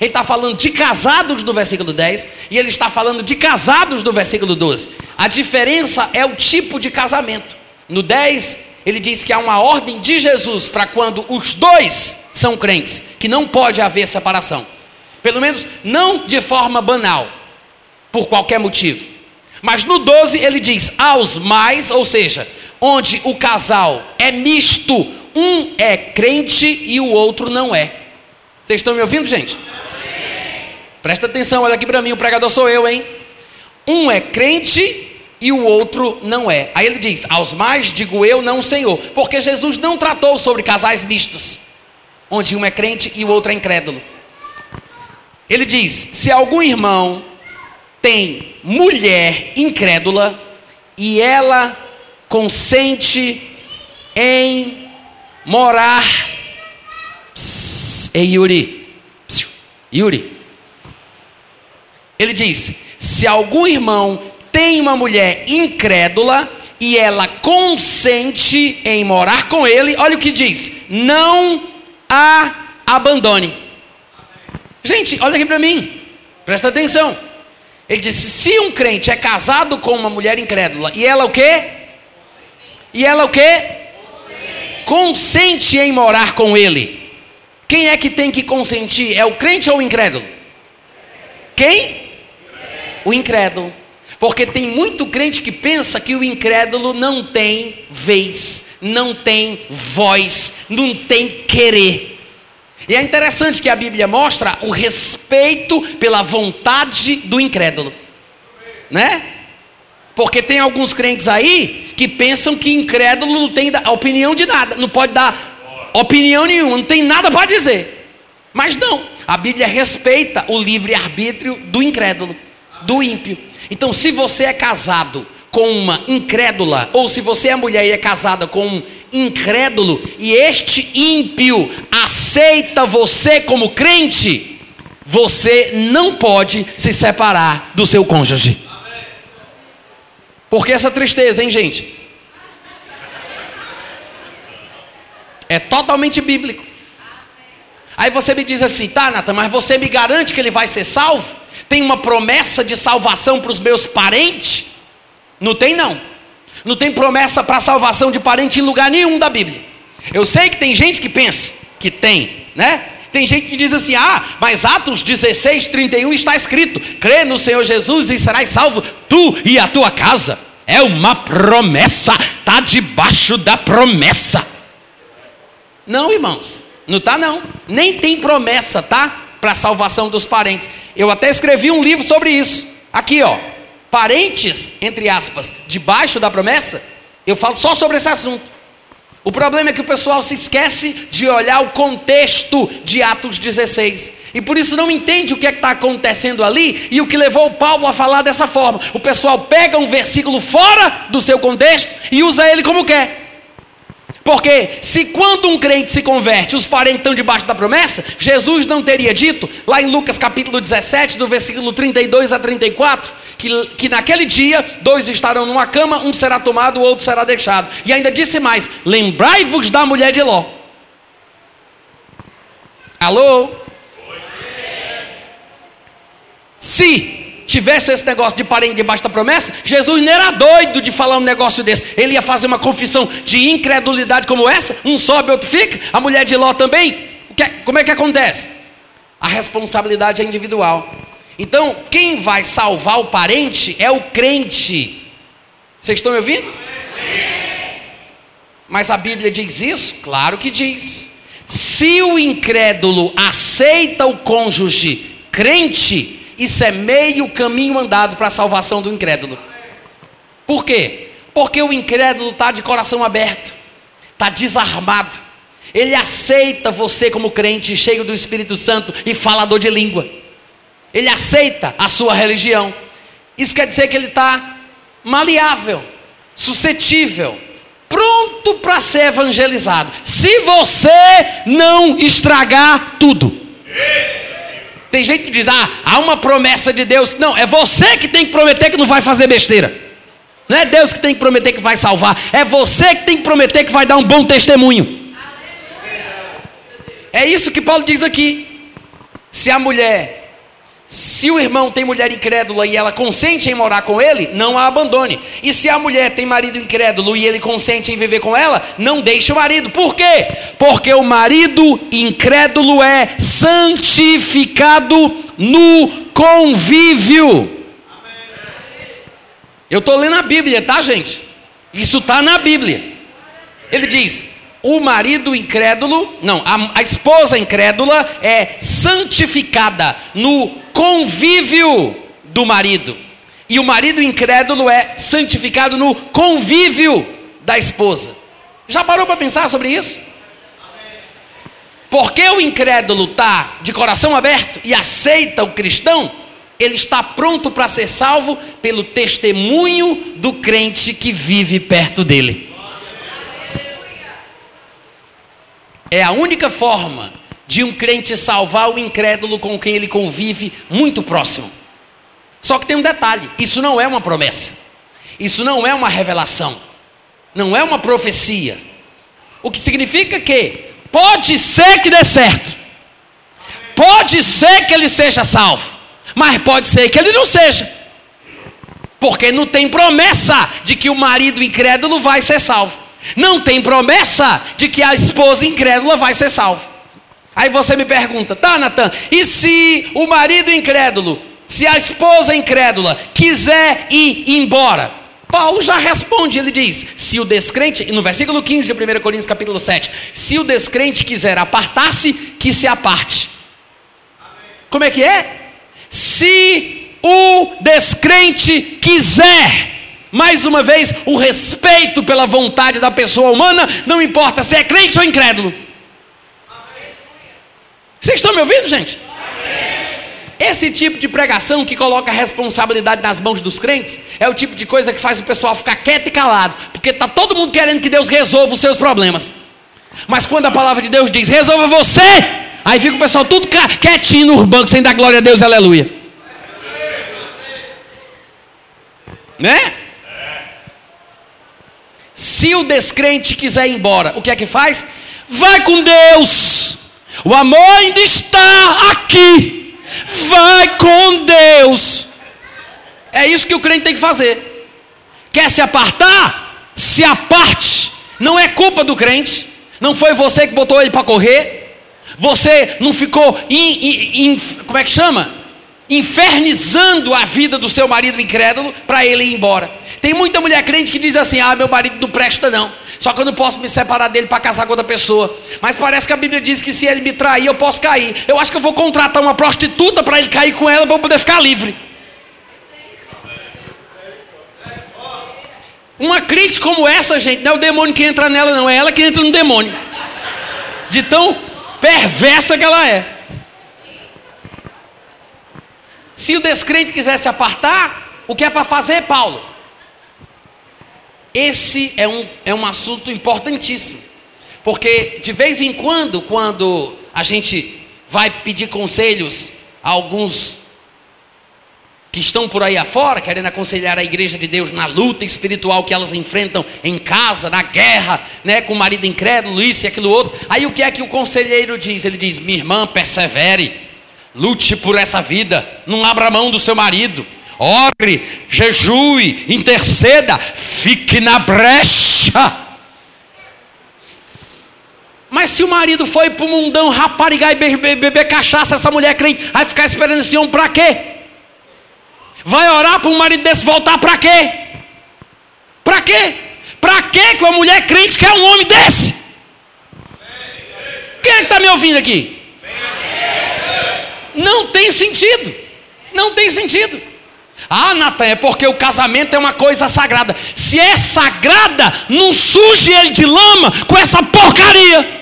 Ele está falando de casados no versículo 10 e ele está falando de casados no versículo 12. A diferença é o tipo de casamento. No 10 ele diz que há uma ordem de Jesus para quando os dois são crentes, que não pode haver separação. Pelo menos não de forma banal, por qualquer motivo. Mas no 12 ele diz aos mais, ou seja, onde o casal é misto, um é crente e o outro não é. Vocês estão me ouvindo, gente? Presta atenção, olha aqui para mim, o pregador sou eu, hein? Um é crente e o outro não é. Aí ele diz: Aos mais digo eu, não Senhor. Porque Jesus não tratou sobre casais mistos, onde um é crente e o outro é incrédulo. Ele diz: Se algum irmão tem mulher incrédula e ela consente em morar. Psst, ei, Yuri. Yuri. Ele diz: Se algum irmão tem uma mulher incrédula e ela consente em morar com ele, olha o que diz: não a abandone. Gente, olha aqui para mim, presta atenção. Ele disse: se um crente é casado com uma mulher incrédula e ela o quê? E ela o quê? Consente em morar com ele. Quem é que tem que consentir? É o crente ou o incrédulo? Quem? O incrédulo. Porque tem muito crente que pensa que o incrédulo não tem vez, não tem voz, não tem querer. E é interessante que a Bíblia mostra o respeito pela vontade do incrédulo, né? Porque tem alguns crentes aí que pensam que incrédulo não tem opinião de nada, não pode dar opinião nenhuma, não tem nada para dizer. Mas não, a Bíblia respeita o livre-arbítrio do incrédulo, do ímpio. Então, se você é casado com uma incrédula, ou se você é mulher e é casada com um incrédulo, e este ímpio aceita você como crente, você não pode se separar do seu cônjuge. Por que essa tristeza, hein, gente? É totalmente bíblico. Aí você me diz assim, tá, Natan, mas você me garante que ele vai ser salvo? Tem uma promessa de salvação para os meus parentes? Não tem, não. Não tem promessa para salvação de parente em lugar nenhum da Bíblia. Eu sei que tem gente que pensa que tem, né? Tem gente que diz assim: ah, mas Atos 16, 31 está escrito: crê no Senhor Jesus e serás salvo, tu e a tua casa. É uma promessa, está debaixo da promessa. Não, irmãos, não está não. Nem tem promessa, tá? Para a salvação dos parentes. Eu até escrevi um livro sobre isso. Aqui, ó parentes, entre aspas, debaixo da promessa, eu falo só sobre esse assunto. O problema é que o pessoal se esquece de olhar o contexto de Atos 16. E por isso não entende o que é está acontecendo ali e o que levou Paulo a falar dessa forma. O pessoal pega um versículo fora do seu contexto e usa ele como quer. Porque se quando um crente se converte, os parentes estão debaixo da promessa, Jesus não teria dito, lá em Lucas capítulo 17, do versículo 32 a 34, que, que naquele dia dois estarão numa cama, um será tomado, o outro será deixado. E ainda disse mais: lembrai-vos da mulher de Ló. Alô? Se tivesse esse negócio de parente debaixo da promessa, Jesus não era doido de falar um negócio desse. Ele ia fazer uma confissão de incredulidade como essa, um sobe, outro fica, a mulher de Ló também. É, como é que acontece? A responsabilidade é individual. Então, quem vai salvar o parente é o crente. Vocês estão me ouvindo? Mas a Bíblia diz isso? Claro que diz. Se o incrédulo aceita o cônjuge crente, isso é meio caminho andado para a salvação do incrédulo. Por quê? Porque o incrédulo está de coração aberto, está desarmado. Ele aceita você como crente, cheio do Espírito Santo e falador de língua. Ele aceita a sua religião. Isso quer dizer que ele está maleável, suscetível, pronto para ser evangelizado. Se você não estragar tudo. Tem gente que diz: ah, há uma promessa de Deus. Não, é você que tem que prometer que não vai fazer besteira. Não é Deus que tem que prometer que vai salvar. É você que tem que prometer que vai dar um bom testemunho. É isso que Paulo diz aqui. Se a mulher se o irmão tem mulher incrédula e ela consente em morar com ele, não a abandone. E se a mulher tem marido incrédulo e ele consente em viver com ela, não deixe o marido. Por quê? Porque o marido incrédulo é santificado no convívio. Eu estou lendo a Bíblia, tá, gente? Isso está na Bíblia. Ele diz: o marido incrédulo, não, a, a esposa incrédula é santificada no convívio do marido. E o marido incrédulo é santificado no convívio da esposa. Já parou para pensar sobre isso? Porque o incrédulo está de coração aberto e aceita o cristão, ele está pronto para ser salvo pelo testemunho do crente que vive perto dele. É a única forma de um crente salvar o incrédulo com quem ele convive muito próximo. Só que tem um detalhe: isso não é uma promessa, isso não é uma revelação, não é uma profecia. O que significa que pode ser que dê certo, pode ser que ele seja salvo, mas pode ser que ele não seja, porque não tem promessa de que o marido incrédulo vai ser salvo, não tem promessa de que a esposa incrédula vai ser salva. Aí você me pergunta, tá, Natan, e se o marido incrédulo, se a esposa incrédula quiser ir embora? Paulo já responde, ele diz: se o descrente, no versículo 15 de 1 Coríntios capítulo 7, se o descrente quiser apartar-se, que se aparte. Como é que é? Se o descrente quiser, mais uma vez, o respeito pela vontade da pessoa humana, não importa se é crente ou incrédulo. Vocês estão me ouvindo, gente? Esse tipo de pregação que coloca a responsabilidade nas mãos dos crentes é o tipo de coisa que faz o pessoal ficar quieto e calado, porque está todo mundo querendo que Deus resolva os seus problemas. Mas quando a palavra de Deus diz, resolva você, aí fica o pessoal tudo quietinho no banco, sem dar glória a Deus, aleluia. Né? Se o descrente quiser ir embora, o que é que faz? Vai com Deus. O amor ainda está aqui. Vai com Deus. É isso que o crente tem que fazer. Quer se apartar? Se aparte. Não é culpa do crente. Não foi você que botou ele para correr. Você não ficou, in, in, in, como é que chama? Infernizando a vida do seu marido incrédulo para ele ir embora. Tem muita mulher crente que diz assim: Ah, meu marido não presta, não. Só que eu não posso me separar dele para casar com outra pessoa. Mas parece que a Bíblia diz que se ele me trair, eu posso cair. Eu acho que eu vou contratar uma prostituta para ele cair com ela para eu poder ficar livre. Uma crente como essa, gente, não é o demônio que entra nela, não, é ela que entra no demônio. De tão perversa que ela é. Se o descrente quiser se apartar, o que é para fazer, Paulo? Esse é um, é um assunto importantíssimo, porque de vez em quando, quando a gente vai pedir conselhos a alguns que estão por aí afora, querendo aconselhar a igreja de Deus na luta espiritual que elas enfrentam em casa, na guerra, né, com o marido incrédulo, isso e aquilo outro. Aí o que é que o conselheiro diz? Ele diz: "Minha irmã, persevere. Lute por essa vida, não abra mão do seu marido ore, jejue, interceda, fique na brecha. Mas se o marido foi para o mundão raparigar e beber, beber cachaça, essa mulher crente, vai ficar esperando esse homem para quê? Vai orar para um marido desse voltar para quê? Para quê? Para quê que uma mulher crente quer um homem desse? Quem é que está me ouvindo aqui? Não tem sentido. Não tem sentido. Ah, Natan, é porque o casamento é uma coisa sagrada. Se é sagrada, não suje ele de lama com essa porcaria.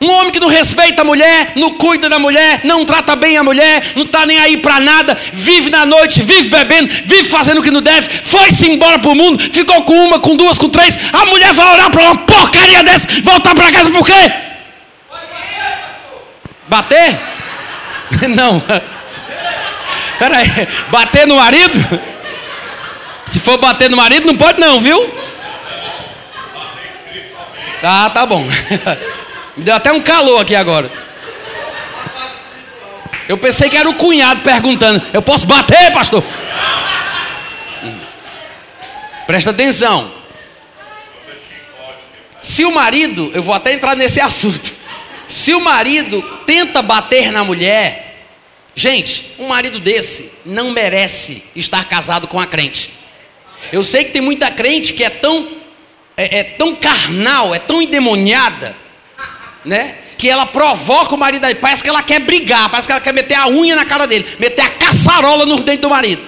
Um homem que não respeita a mulher, não cuida da mulher, não trata bem a mulher, não está nem aí para nada, vive na noite, vive bebendo, vive fazendo o que não deve, foi-se embora para o mundo, ficou com uma, com duas, com três. A mulher vai orar para uma porcaria dessa, voltar para casa por quê? Bater? Não. Peraí, bater no marido? Se for bater no marido, não pode não, viu? Ah, tá bom. Me deu até um calor aqui agora. Eu pensei que era o cunhado perguntando: Eu posso bater, pastor? Presta atenção. Se o marido, eu vou até entrar nesse assunto. Se o marido tenta bater na mulher, Gente, um marido desse não merece estar casado com a crente. Eu sei que tem muita crente que é tão é, é tão carnal, é tão endemoniada, né? Que ela provoca o marido aí, parece que ela quer brigar, parece que ela quer meter a unha na cara dele, meter a caçarola no dente do marido.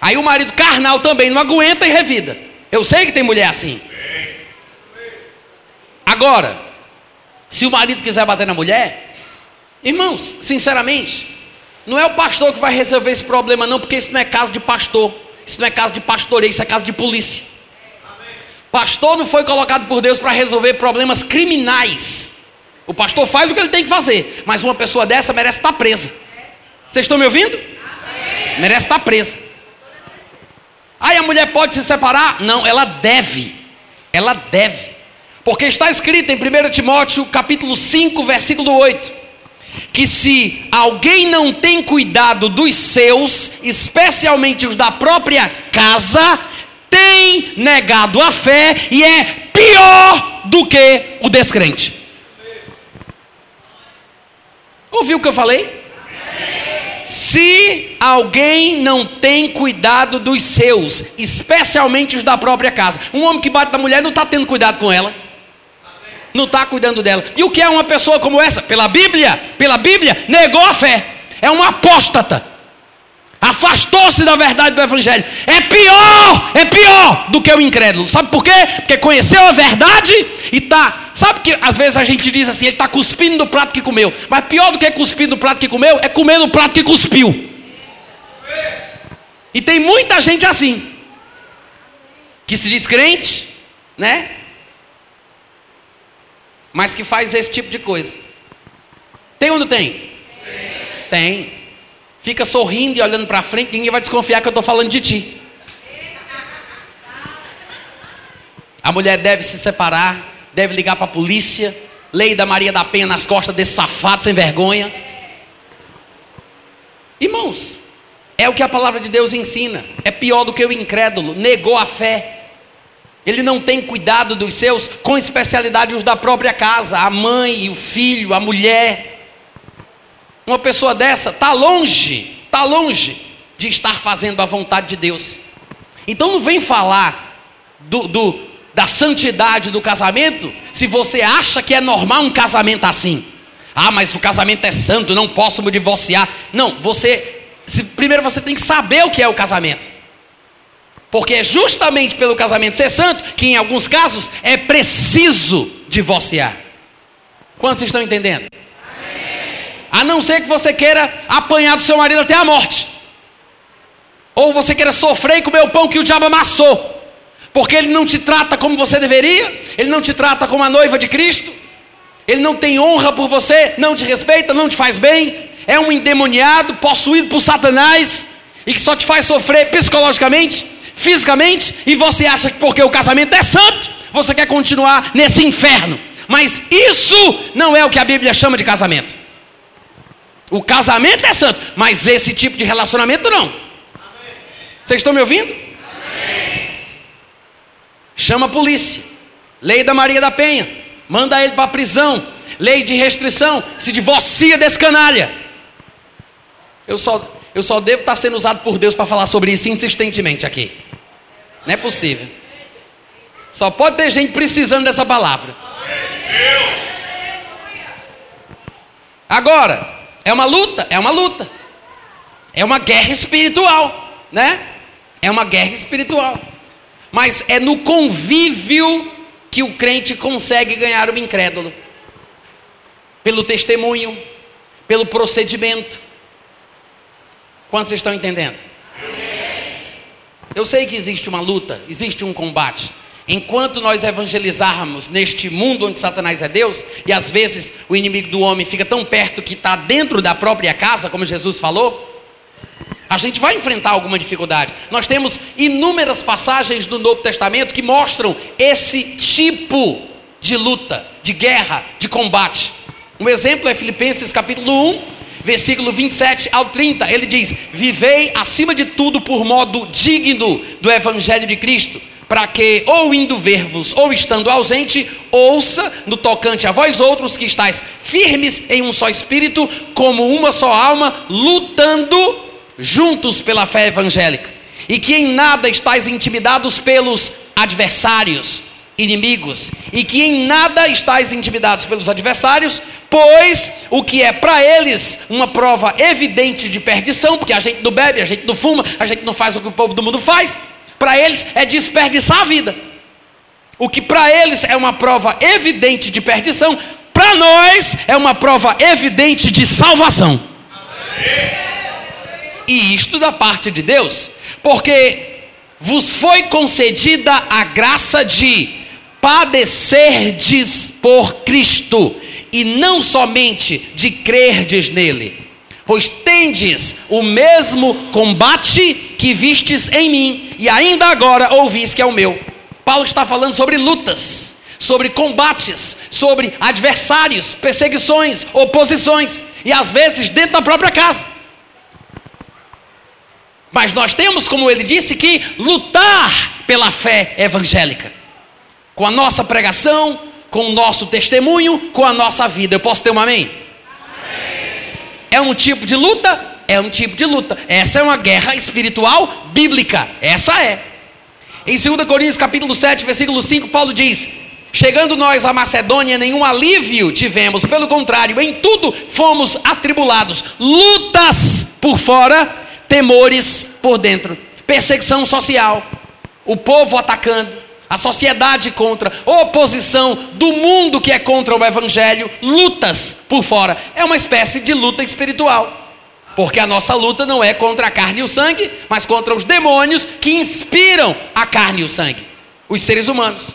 Aí o marido carnal também não aguenta e revida. Eu sei que tem mulher assim. Agora, se o marido quiser bater na mulher, Irmãos, sinceramente, não é o pastor que vai resolver esse problema, não, porque isso não é caso de pastor, isso não é caso de pastoreio, isso é caso de polícia. Pastor não foi colocado por Deus para resolver problemas criminais. O pastor faz o que ele tem que fazer, mas uma pessoa dessa merece estar presa. Vocês estão me ouvindo? Merece estar presa. Aí a mulher pode se separar? Não, ela deve. Ela deve. Porque está escrito em 1 Timóteo capítulo 5, versículo 8 que se alguém não tem cuidado dos seus, especialmente os da própria casa, tem negado a fé e é pior do que o descrente. Ouviu o que eu falei? Se alguém não tem cuidado dos seus, especialmente os da própria casa, um homem que bate na mulher não está tendo cuidado com ela, não está cuidando dela. E o que é uma pessoa como essa? Pela Bíblia, pela Bíblia, negou a fé, é uma apóstata, afastou-se da verdade do Evangelho. É pior, é pior do que o incrédulo. Sabe por quê? Porque conheceu a verdade e está. Sabe que às vezes a gente diz assim, ele está cuspindo do prato que comeu. Mas pior do que cuspir do prato que comeu é comer no prato que cuspiu. E tem muita gente assim, que se diz crente, né? Mas que faz esse tipo de coisa. Tem ou não tem? Tem. Fica sorrindo e olhando para frente, ninguém vai desconfiar que eu estou falando de ti. A mulher deve se separar, deve ligar para a polícia, lei da Maria da Penha nas costas desse safado sem vergonha. Irmãos, é o que a palavra de Deus ensina. É pior do que o incrédulo, negou a fé. Ele não tem cuidado dos seus, com especialidade os da própria casa, a mãe, o filho, a mulher. Uma pessoa dessa está longe, está longe de estar fazendo a vontade de Deus. Então não vem falar do, do, da santidade do casamento se você acha que é normal um casamento assim. Ah, mas o casamento é santo, não posso me divorciar. Não, você. Se, primeiro você tem que saber o que é o casamento. Porque é justamente pelo casamento ser santo que, em alguns casos, é preciso divorciar. Quantos estão entendendo? A não ser que você queira apanhar do seu marido até a morte. Ou você queira sofrer e comer o pão que o diabo amassou. Porque ele não te trata como você deveria, ele não te trata como a noiva de Cristo, ele não tem honra por você, não te respeita, não te faz bem, é um endemoniado, possuído por Satanás, e que só te faz sofrer psicologicamente, fisicamente, e você acha que porque o casamento é santo, você quer continuar nesse inferno. Mas isso não é o que a Bíblia chama de casamento. O casamento é santo, mas esse tipo de relacionamento não. Vocês estão me ouvindo? Chama a polícia. Lei da Maria da Penha. Manda ele para a prisão. Lei de restrição. Se divorcia desse canalha. Eu só, eu só devo estar sendo usado por Deus para falar sobre isso insistentemente aqui. Não é possível. Só pode ter gente precisando dessa palavra. Agora, é uma luta, é uma luta. É uma guerra espiritual, né? É uma guerra espiritual. Mas é no convívio que o crente consegue ganhar o incrédulo. Pelo testemunho, pelo procedimento. Quantos estão entendendo? Eu sei que existe uma luta, existe um combate. Enquanto nós evangelizarmos neste mundo onde Satanás é Deus, e às vezes o inimigo do homem fica tão perto que está dentro da própria casa, como Jesus falou, a gente vai enfrentar alguma dificuldade. Nós temos inúmeras passagens do Novo Testamento que mostram esse tipo de luta, de guerra, de combate. Um exemplo é Filipenses capítulo 1, versículo 27 ao 30. Ele diz: Vivei acima de tudo por modo digno do evangelho de Cristo para que, ou indo ver-vos, ou estando ausente, ouça no tocante a vós outros que estáis firmes em um só espírito, como uma só alma, lutando juntos pela fé evangélica, e que em nada estáis intimidados pelos adversários, inimigos, e que em nada estáis intimidados pelos adversários, pois o que é para eles uma prova evidente de perdição, porque a gente não bebe, a gente não fuma, a gente não faz o que o povo do mundo faz para eles é desperdiçar a vida. O que para eles é uma prova evidente de perdição, para nós é uma prova evidente de salvação. E isto da parte de Deus, porque vos foi concedida a graça de padecerdes por Cristo, e não somente de crerdes nele pois tendes o mesmo combate que vistes em mim, e ainda agora ouvis que é o meu. Paulo está falando sobre lutas, sobre combates, sobre adversários, perseguições, oposições, e às vezes dentro da própria casa. Mas nós temos, como ele disse, que lutar pela fé evangélica, com a nossa pregação, com o nosso testemunho, com a nossa vida. Eu posso ter um amém? amém? É um tipo de luta? É um tipo de luta. Essa é uma guerra espiritual bíblica. Essa é. Em 2 Coríntios capítulo 7, versículo 5, Paulo diz: Chegando nós à Macedônia, nenhum alívio tivemos, pelo contrário, em tudo fomos atribulados, lutas por fora, temores por dentro, perseguição social, o povo atacando, a sociedade contra, oposição do mundo que é contra o evangelho, lutas por fora. É uma espécie de luta espiritual. Porque a nossa luta não é contra a carne e o sangue, mas contra os demônios que inspiram a carne e o sangue, os seres humanos.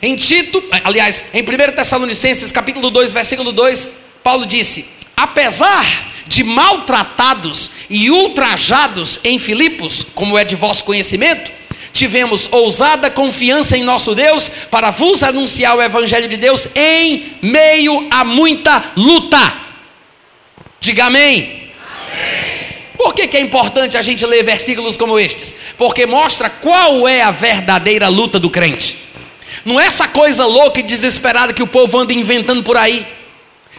Em Tito, aliás, em 1 Tessalonicenses, capítulo 2, versículo 2, Paulo disse: "Apesar de maltratados e ultrajados em Filipos, como é de vosso conhecimento, tivemos ousada confiança em nosso Deus para vos anunciar o evangelho de Deus em meio a muita luta." Diga amém. Por que, que é importante a gente ler versículos como estes? Porque mostra qual é a verdadeira luta do crente. Não é essa coisa louca e desesperada que o povo anda inventando por aí.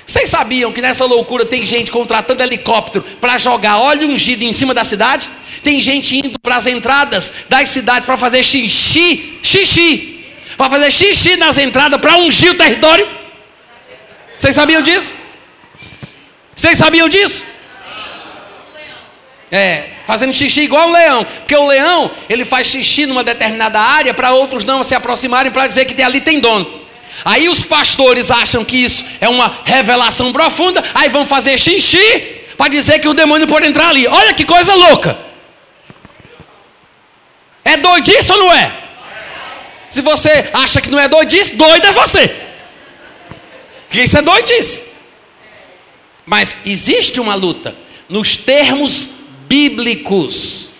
Vocês sabiam que nessa loucura tem gente contratando helicóptero para jogar óleo ungido em cima da cidade? Tem gente indo para as entradas das cidades para fazer xixi, xixi, para fazer xixi nas entradas para ungir o território? Vocês sabiam disso? Vocês sabiam disso? É, fazendo xixi igual o leão, porque o leão, ele faz xixi numa determinada área para outros não se aproximarem para dizer que ali tem dono. Aí os pastores acham que isso é uma revelação profunda, aí vão fazer xixi para dizer que o demônio pode entrar ali. Olha que coisa louca. É doidice ou não é? Se você acha que não é doidice, doido é você. Que isso é doidice. Mas existe uma luta nos termos bíblicos.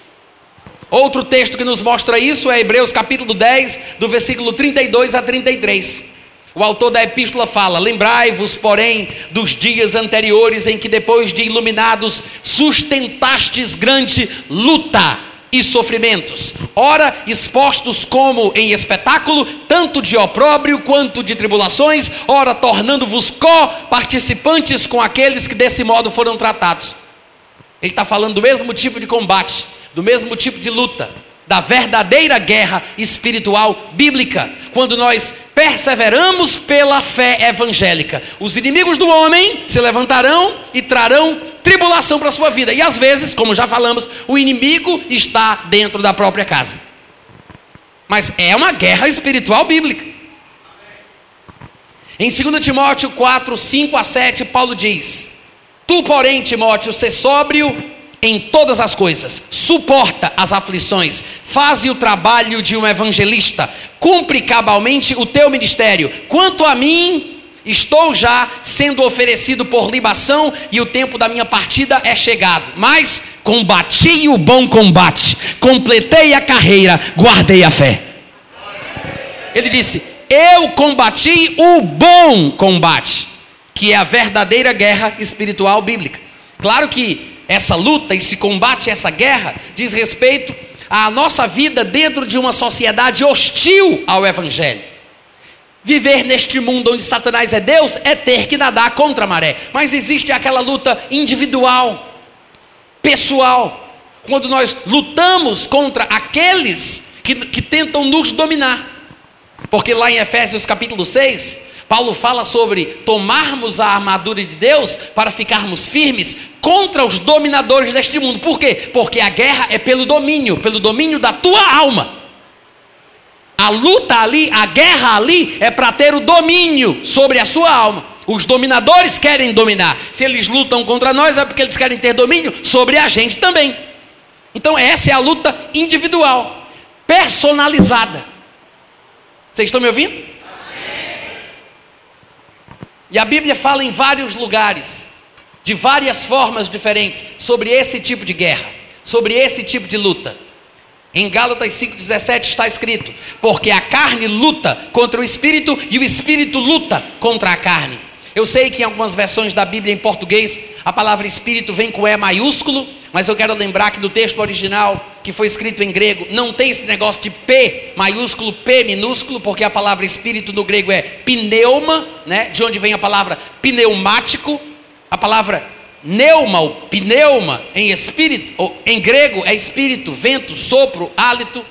Outro texto que nos mostra isso é Hebreus capítulo 10, do versículo 32 a 33. O autor da epístola fala: Lembrai-vos, porém, dos dias anteriores em que, depois de iluminados, sustentastes grande luta e sofrimentos, ora expostos como em espetáculo, tanto de opróbrio quanto de tribulações, ora tornando-vos co-participantes com aqueles que desse modo foram tratados. Ele está falando do mesmo tipo de combate, do mesmo tipo de luta, da verdadeira guerra espiritual bíblica, quando nós perseveramos pela fé evangélica. Os inimigos do homem se levantarão e trarão tribulação para a sua vida. E às vezes, como já falamos, o inimigo está dentro da própria casa. Mas é uma guerra espiritual bíblica. Em 2 Timóteo 4, 5 a 7, Paulo diz: Tu, porém, Timóteo, ser sóbrio em todas as coisas, suporta as aflições, faze o trabalho de um evangelista, cumpre cabalmente o teu ministério. Quanto a mim, estou já sendo oferecido por libação e o tempo da minha partida é chegado. Mas combati o bom combate, completei a carreira, guardei a fé. Ele disse: Eu combati o bom combate que é a verdadeira guerra espiritual bíblica. Claro que essa luta, esse combate, essa guerra diz respeito à nossa vida dentro de uma sociedade hostil ao Evangelho. Viver neste mundo onde Satanás é Deus é ter que nadar contra a maré. Mas existe aquela luta individual, pessoal, quando nós lutamos contra aqueles que, que tentam nos dominar. Porque lá em Efésios capítulo 6, Paulo fala sobre tomarmos a armadura de Deus para ficarmos firmes contra os dominadores deste mundo. Por quê? Porque a guerra é pelo domínio, pelo domínio da tua alma. A luta ali, a guerra ali é para ter o domínio sobre a sua alma. Os dominadores querem dominar. Se eles lutam contra nós, é porque eles querem ter domínio sobre a gente também. Então, essa é a luta individual, personalizada. Vocês estão me ouvindo? E a Bíblia fala em vários lugares, de várias formas diferentes, sobre esse tipo de guerra, sobre esse tipo de luta. Em Gálatas 5,17 está escrito: Porque a carne luta contra o espírito e o espírito luta contra a carne. Eu sei que em algumas versões da Bíblia em português a palavra espírito vem com E maiúsculo, Mas eu quero lembrar que no texto original, que foi escrito em grego, não tem esse negócio de P maiúsculo, P minúsculo, porque a palavra espírito no grego é pneuma, né? De onde vem a palavra pneumático, a palavra neuma ou pneuma em espírito, ou em grego é espírito, vento, sopro, hálito.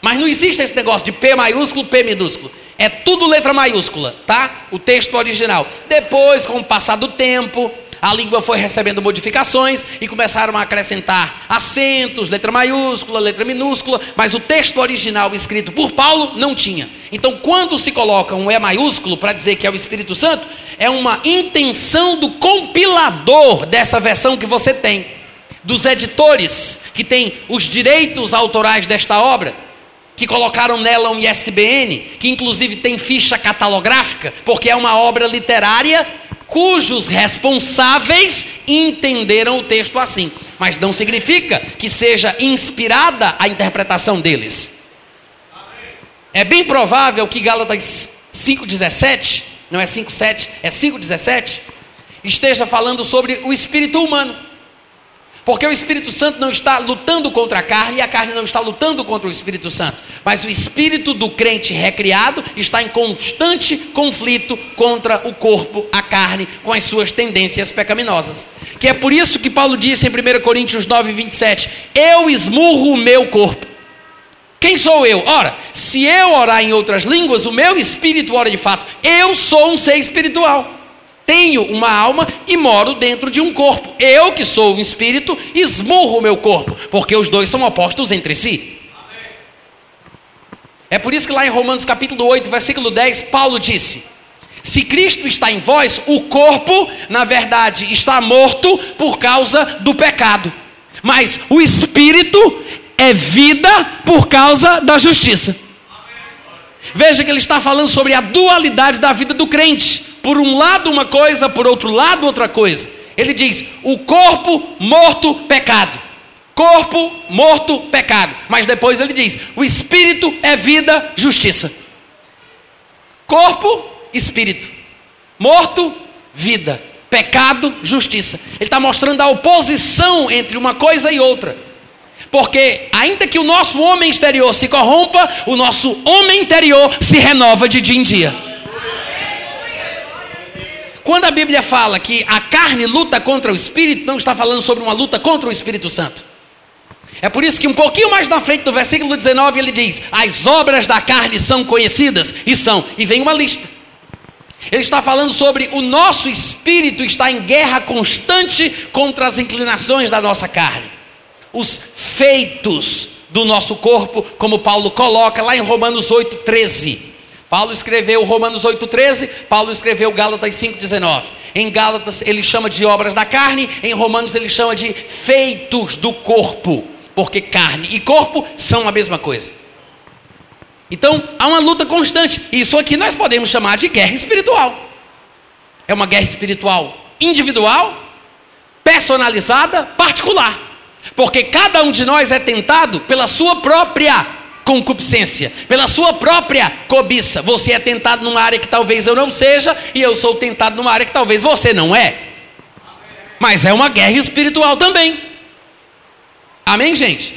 Mas não existe esse negócio de P maiúsculo, P minúsculo. É tudo letra maiúscula, tá? O texto original. Depois, com o passar do tempo, a língua foi recebendo modificações e começaram a acrescentar acentos, letra maiúscula, letra minúscula, mas o texto original escrito por Paulo não tinha. Então, quando se coloca um E maiúsculo para dizer que é o Espírito Santo, é uma intenção do compilador dessa versão que você tem, dos editores que têm os direitos autorais desta obra que colocaram nela um ISBN, que inclusive tem ficha catalográfica, porque é uma obra literária cujos responsáveis entenderam o texto assim. Mas não significa que seja inspirada a interpretação deles. É bem provável que Gálatas 5,17, não é 5,7, é 5,17, esteja falando sobre o espírito humano. Porque o Espírito Santo não está lutando contra a carne e a carne não está lutando contra o Espírito Santo. Mas o espírito do crente recriado está em constante conflito contra o corpo, a carne, com as suas tendências pecaminosas. Que é por isso que Paulo disse em 1 Coríntios 9, 27: Eu esmurro o meu corpo. Quem sou eu? Ora, se eu orar em outras línguas, o meu espírito ora de fato. Eu sou um ser espiritual tenho uma alma e moro dentro de um corpo. Eu, que sou um espírito, esmurro o meu corpo, porque os dois são opostos entre si. É por isso que lá em Romanos capítulo 8, versículo 10, Paulo disse: Se Cristo está em vós, o corpo, na verdade, está morto por causa do pecado, mas o espírito é vida por causa da justiça. Veja que ele está falando sobre a dualidade da vida do crente por um lado uma coisa, por outro lado outra coisa. Ele diz: o corpo morto, pecado. Corpo morto, pecado. Mas depois ele diz: o espírito é vida, justiça. Corpo, espírito. Morto, vida. Pecado, justiça. Ele está mostrando a oposição entre uma coisa e outra. Porque, ainda que o nosso homem exterior se corrompa, o nosso homem interior se renova de dia em dia. Quando a Bíblia fala que a carne luta contra o espírito, não está falando sobre uma luta contra o Espírito Santo. É por isso que um pouquinho mais na frente do versículo 19 ele diz: As obras da carne são conhecidas e são, e vem uma lista. Ele está falando sobre o nosso espírito está em guerra constante contra as inclinações da nossa carne. Os feitos do nosso corpo, como Paulo coloca lá em Romanos 8:13. Paulo escreveu Romanos 8,13, Paulo escreveu Gálatas 5,19. Em Gálatas ele chama de obras da carne, em Romanos ele chama de feitos do corpo, porque carne e corpo são a mesma coisa. Então há uma luta constante. Isso aqui nós podemos chamar de guerra espiritual. É uma guerra espiritual individual, personalizada, particular. Porque cada um de nós é tentado pela sua própria concupiscência, pela sua própria cobiça. Você é tentado numa área que talvez eu não seja, e eu sou tentado numa área que talvez você não é. Mas é uma guerra espiritual também. Amém, gente?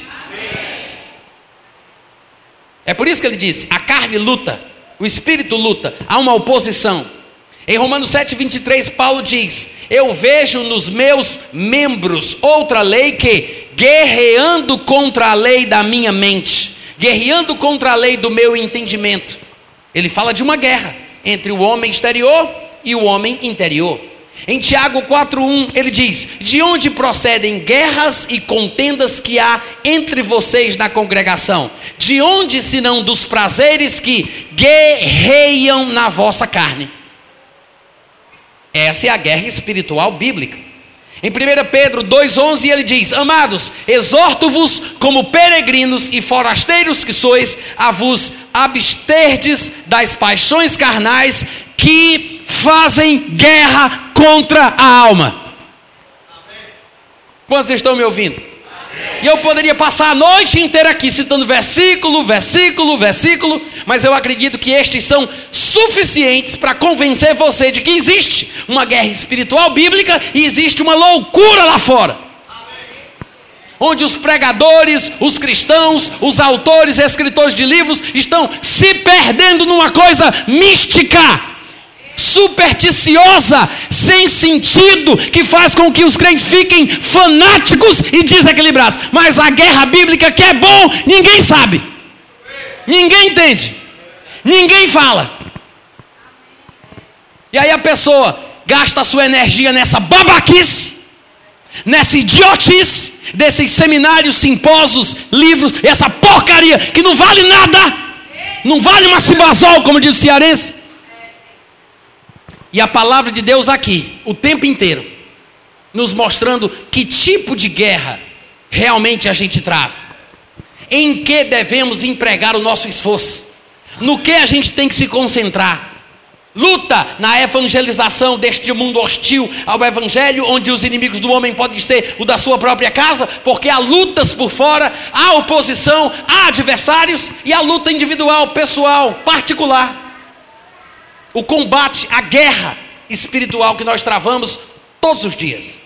É por isso que ele disse: a carne luta, o espírito luta, há uma oposição. Em Romanos 7,23, Paulo diz: Eu vejo nos meus membros outra lei que, guerreando contra a lei da minha mente, guerreando contra a lei do meu entendimento. Ele fala de uma guerra entre o homem exterior e o homem interior. Em Tiago 4:1 ele diz: De onde procedem guerras e contendas que há entre vocês na congregação? De onde senão dos prazeres que guerreiam na vossa carne? Essa é a guerra espiritual bíblica. Em 1 Pedro 2,11 ele diz: Amados, exorto-vos como peregrinos e forasteiros que sois, a vos absterdes das paixões carnais que fazem guerra contra a alma. Quantos estão me ouvindo? E eu poderia passar a noite inteira aqui citando versículo, versículo, versículo, mas eu acredito que estes são suficientes para convencer você de que existe uma guerra espiritual bíblica e existe uma loucura lá fora. onde os pregadores, os cristãos, os autores escritores de livros estão se perdendo numa coisa mística supersticiosa, sem sentido, que faz com que os crentes fiquem fanáticos e desequilibrados. Mas a guerra bíblica que é bom, ninguém sabe. Ninguém entende. Ninguém fala. E aí a pessoa gasta a sua energia nessa babaquice, nessa idiotice, desses seminários, simpósios, livros, essa porcaria que não vale nada. Não vale uma cibazol, como diz o cearense. E a palavra de Deus aqui, o tempo inteiro, nos mostrando que tipo de guerra realmente a gente trava. Em que devemos empregar o nosso esforço? No que a gente tem que se concentrar? Luta na evangelização deste mundo hostil ao evangelho, onde os inimigos do homem podem ser o da sua própria casa, porque há lutas por fora, há oposição, há adversários e há luta individual, pessoal, particular o combate, a guerra espiritual que nós travamos todos os dias.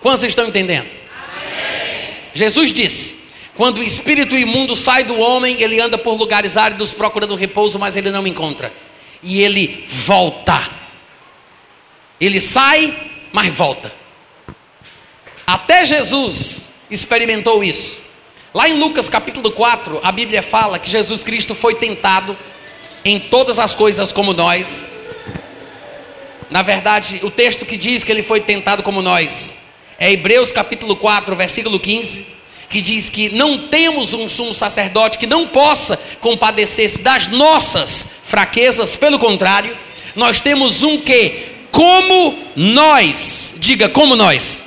Quantos estão entendendo? Amém. Jesus disse: quando o espírito imundo sai do homem, ele anda por lugares áridos procurando repouso, mas ele não encontra. E ele volta. Ele sai, mas volta. Até Jesus experimentou isso. Lá em Lucas capítulo 4, a Bíblia fala que Jesus Cristo foi tentado em todas as coisas como nós. Na verdade, o texto que diz que ele foi tentado como nós é Hebreus capítulo 4, versículo 15, que diz que não temos um sumo sacerdote que não possa compadecer-se das nossas fraquezas, pelo contrário, nós temos um que, como nós, diga como nós,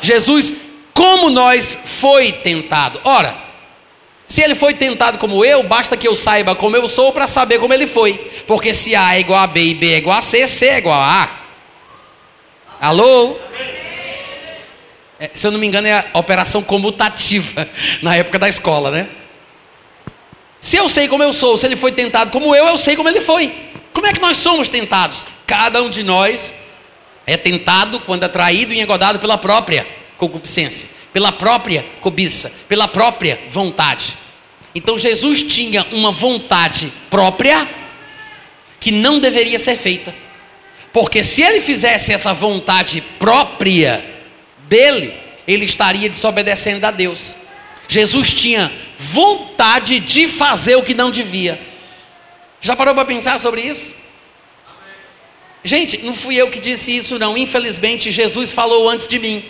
Jesus, como nós, foi tentado. Ora, se ele foi tentado como eu, basta que eu saiba como eu sou para saber como ele foi. Porque se A é igual a B e B é igual a C, C é igual a A. Alô? É, se eu não me engano, é a operação comutativa na época da escola, né? Se eu sei como eu sou, se ele foi tentado como eu, eu sei como ele foi. Como é que nós somos tentados? Cada um de nós é tentado quando é traído e engodado pela própria concupiscência, pela própria cobiça, pela própria vontade. Então Jesus tinha uma vontade própria que não deveria ser feita. Porque se ele fizesse essa vontade própria dele, ele estaria desobedecendo a Deus. Jesus tinha vontade de fazer o que não devia. Já parou para pensar sobre isso? Gente, não fui eu que disse isso, não. Infelizmente, Jesus falou antes de mim.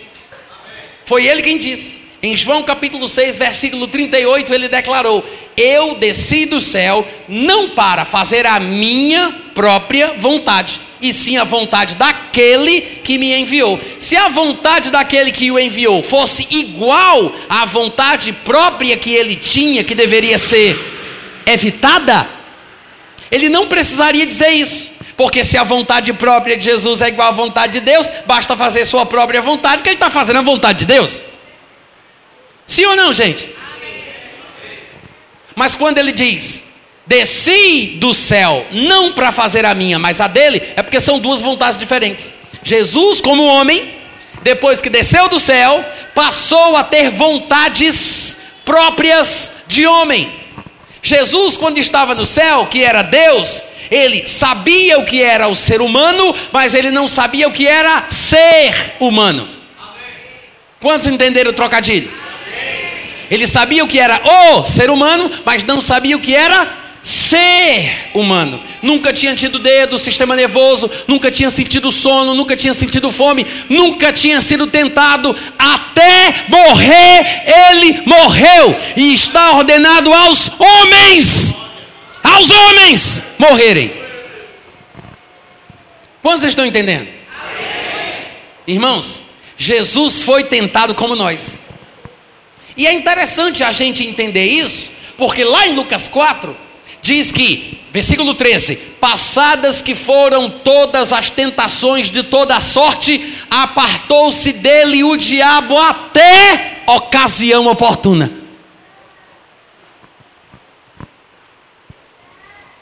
Foi ele quem disse. Em João capítulo 6, versículo 38, ele declarou: Eu desci do céu não para fazer a minha própria vontade, e sim a vontade daquele que me enviou. Se a vontade daquele que o enviou fosse igual à vontade própria que ele tinha, que deveria ser evitada, ele não precisaria dizer isso. Porque se a vontade própria de Jesus é igual à vontade de Deus, basta fazer sua própria vontade, que ele está fazendo a vontade de Deus. Sim ou não, gente? Mas quando ele diz, desci do céu, não para fazer a minha, mas a dele, é porque são duas vontades diferentes. Jesus, como homem, depois que desceu do céu, passou a ter vontades próprias de homem. Jesus, quando estava no céu, que era Deus, ele sabia o que era o ser humano, mas ele não sabia o que era ser humano. Quantos entenderam o trocadilho? Ele sabia o que era o ser humano, mas não sabia o que era ser humano. Nunca tinha tido dedo, sistema nervoso, nunca tinha sentido sono, nunca tinha sentido fome, nunca tinha sido tentado até morrer. Ele morreu e está ordenado aos homens, aos homens morrerem. Quantos estão entendendo? Irmãos, Jesus foi tentado como nós. E é interessante a gente entender isso, porque lá em Lucas 4 diz que, versículo 13: Passadas que foram todas as tentações de toda sorte, apartou-se dele o diabo até ocasião oportuna.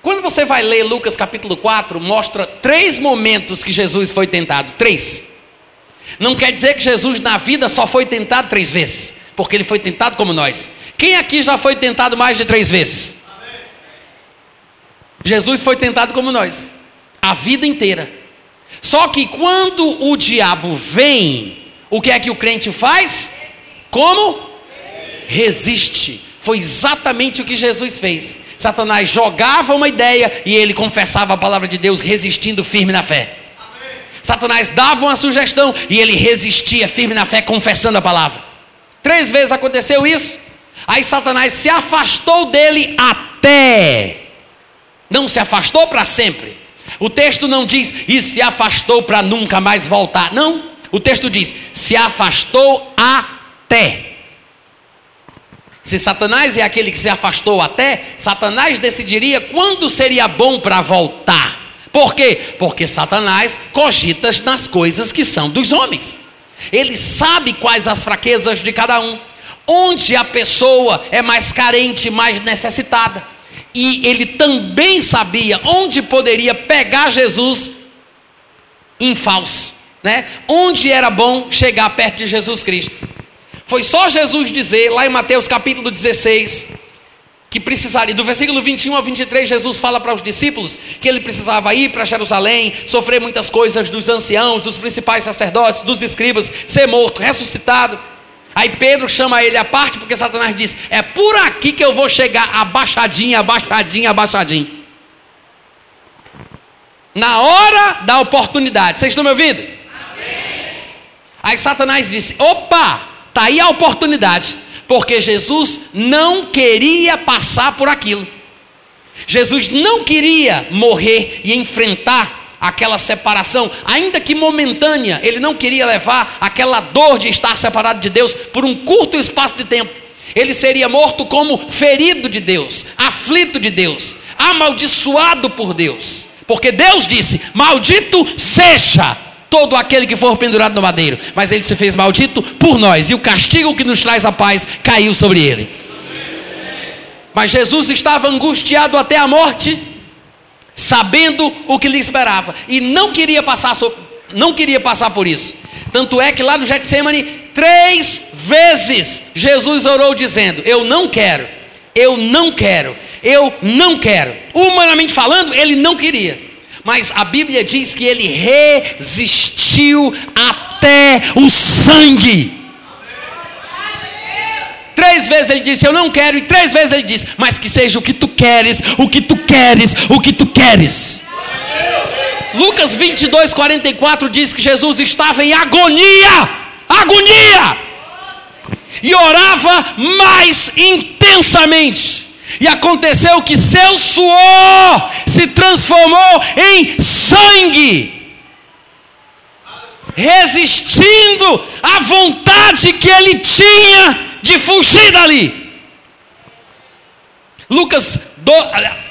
Quando você vai ler Lucas capítulo 4, mostra três momentos que Jesus foi tentado. Três. Não quer dizer que Jesus na vida só foi tentado três vezes, porque ele foi tentado como nós. Quem aqui já foi tentado mais de três vezes? Jesus foi tentado como nós, a vida inteira. Só que quando o diabo vem, o que é que o crente faz? Como? Resiste. Foi exatamente o que Jesus fez. Satanás jogava uma ideia e ele confessava a palavra de Deus, resistindo firme na fé. Satanás dava uma sugestão e ele resistia firme na fé, confessando a palavra. Três vezes aconteceu isso. Aí Satanás se afastou dele até. Não se afastou para sempre. O texto não diz e se afastou para nunca mais voltar. Não. O texto diz se afastou até. Se Satanás é aquele que se afastou até, Satanás decidiria quando seria bom para voltar. Por quê? Porque Satanás cogita nas coisas que são dos homens. Ele sabe quais as fraquezas de cada um, onde a pessoa é mais carente, mais necessitada. E ele também sabia onde poderia pegar Jesus em falso, né? Onde era bom chegar perto de Jesus Cristo. Foi só Jesus dizer lá em Mateus capítulo 16, que precisaria, do versículo 21 ao 23, Jesus fala para os discípulos que ele precisava ir para Jerusalém, sofrer muitas coisas dos anciãos, dos principais sacerdotes, dos escribas, ser morto, ressuscitado. Aí Pedro chama ele à parte, porque Satanás diz: É por aqui que eu vou chegar, abaixadinho, abaixadinho, abaixadinho. Na hora da oportunidade. Vocês estão me ouvindo? Amém. Aí Satanás disse: Opa, tá aí a oportunidade porque Jesus não queria passar por aquilo. Jesus não queria morrer e enfrentar aquela separação, ainda que momentânea, ele não queria levar aquela dor de estar separado de Deus por um curto espaço de tempo. Ele seria morto como ferido de Deus, aflito de Deus, amaldiçoado por Deus, porque Deus disse: Maldito seja todo aquele que for pendurado no madeiro, mas ele se fez maldito por nós, e o castigo que nos traz a paz caiu sobre ele. Mas Jesus estava angustiado até a morte, sabendo o que lhe esperava, e não queria passar, não queria passar por isso. Tanto é que lá no Getsemane, três vezes Jesus orou dizendo: Eu não quero, eu não quero, eu não quero. Humanamente falando, ele não queria. Mas a Bíblia diz que ele resistiu até o sangue. Três vezes ele disse: Eu não quero, e três vezes ele disse: Mas que seja o que tu queres, o que tu queres, o que tu queres. Lucas 22, 44 diz que Jesus estava em agonia, agonia, e orava mais intensamente. E aconteceu que seu suor se transformou em sangue, resistindo à vontade que ele tinha de fugir dali. Lucas, do,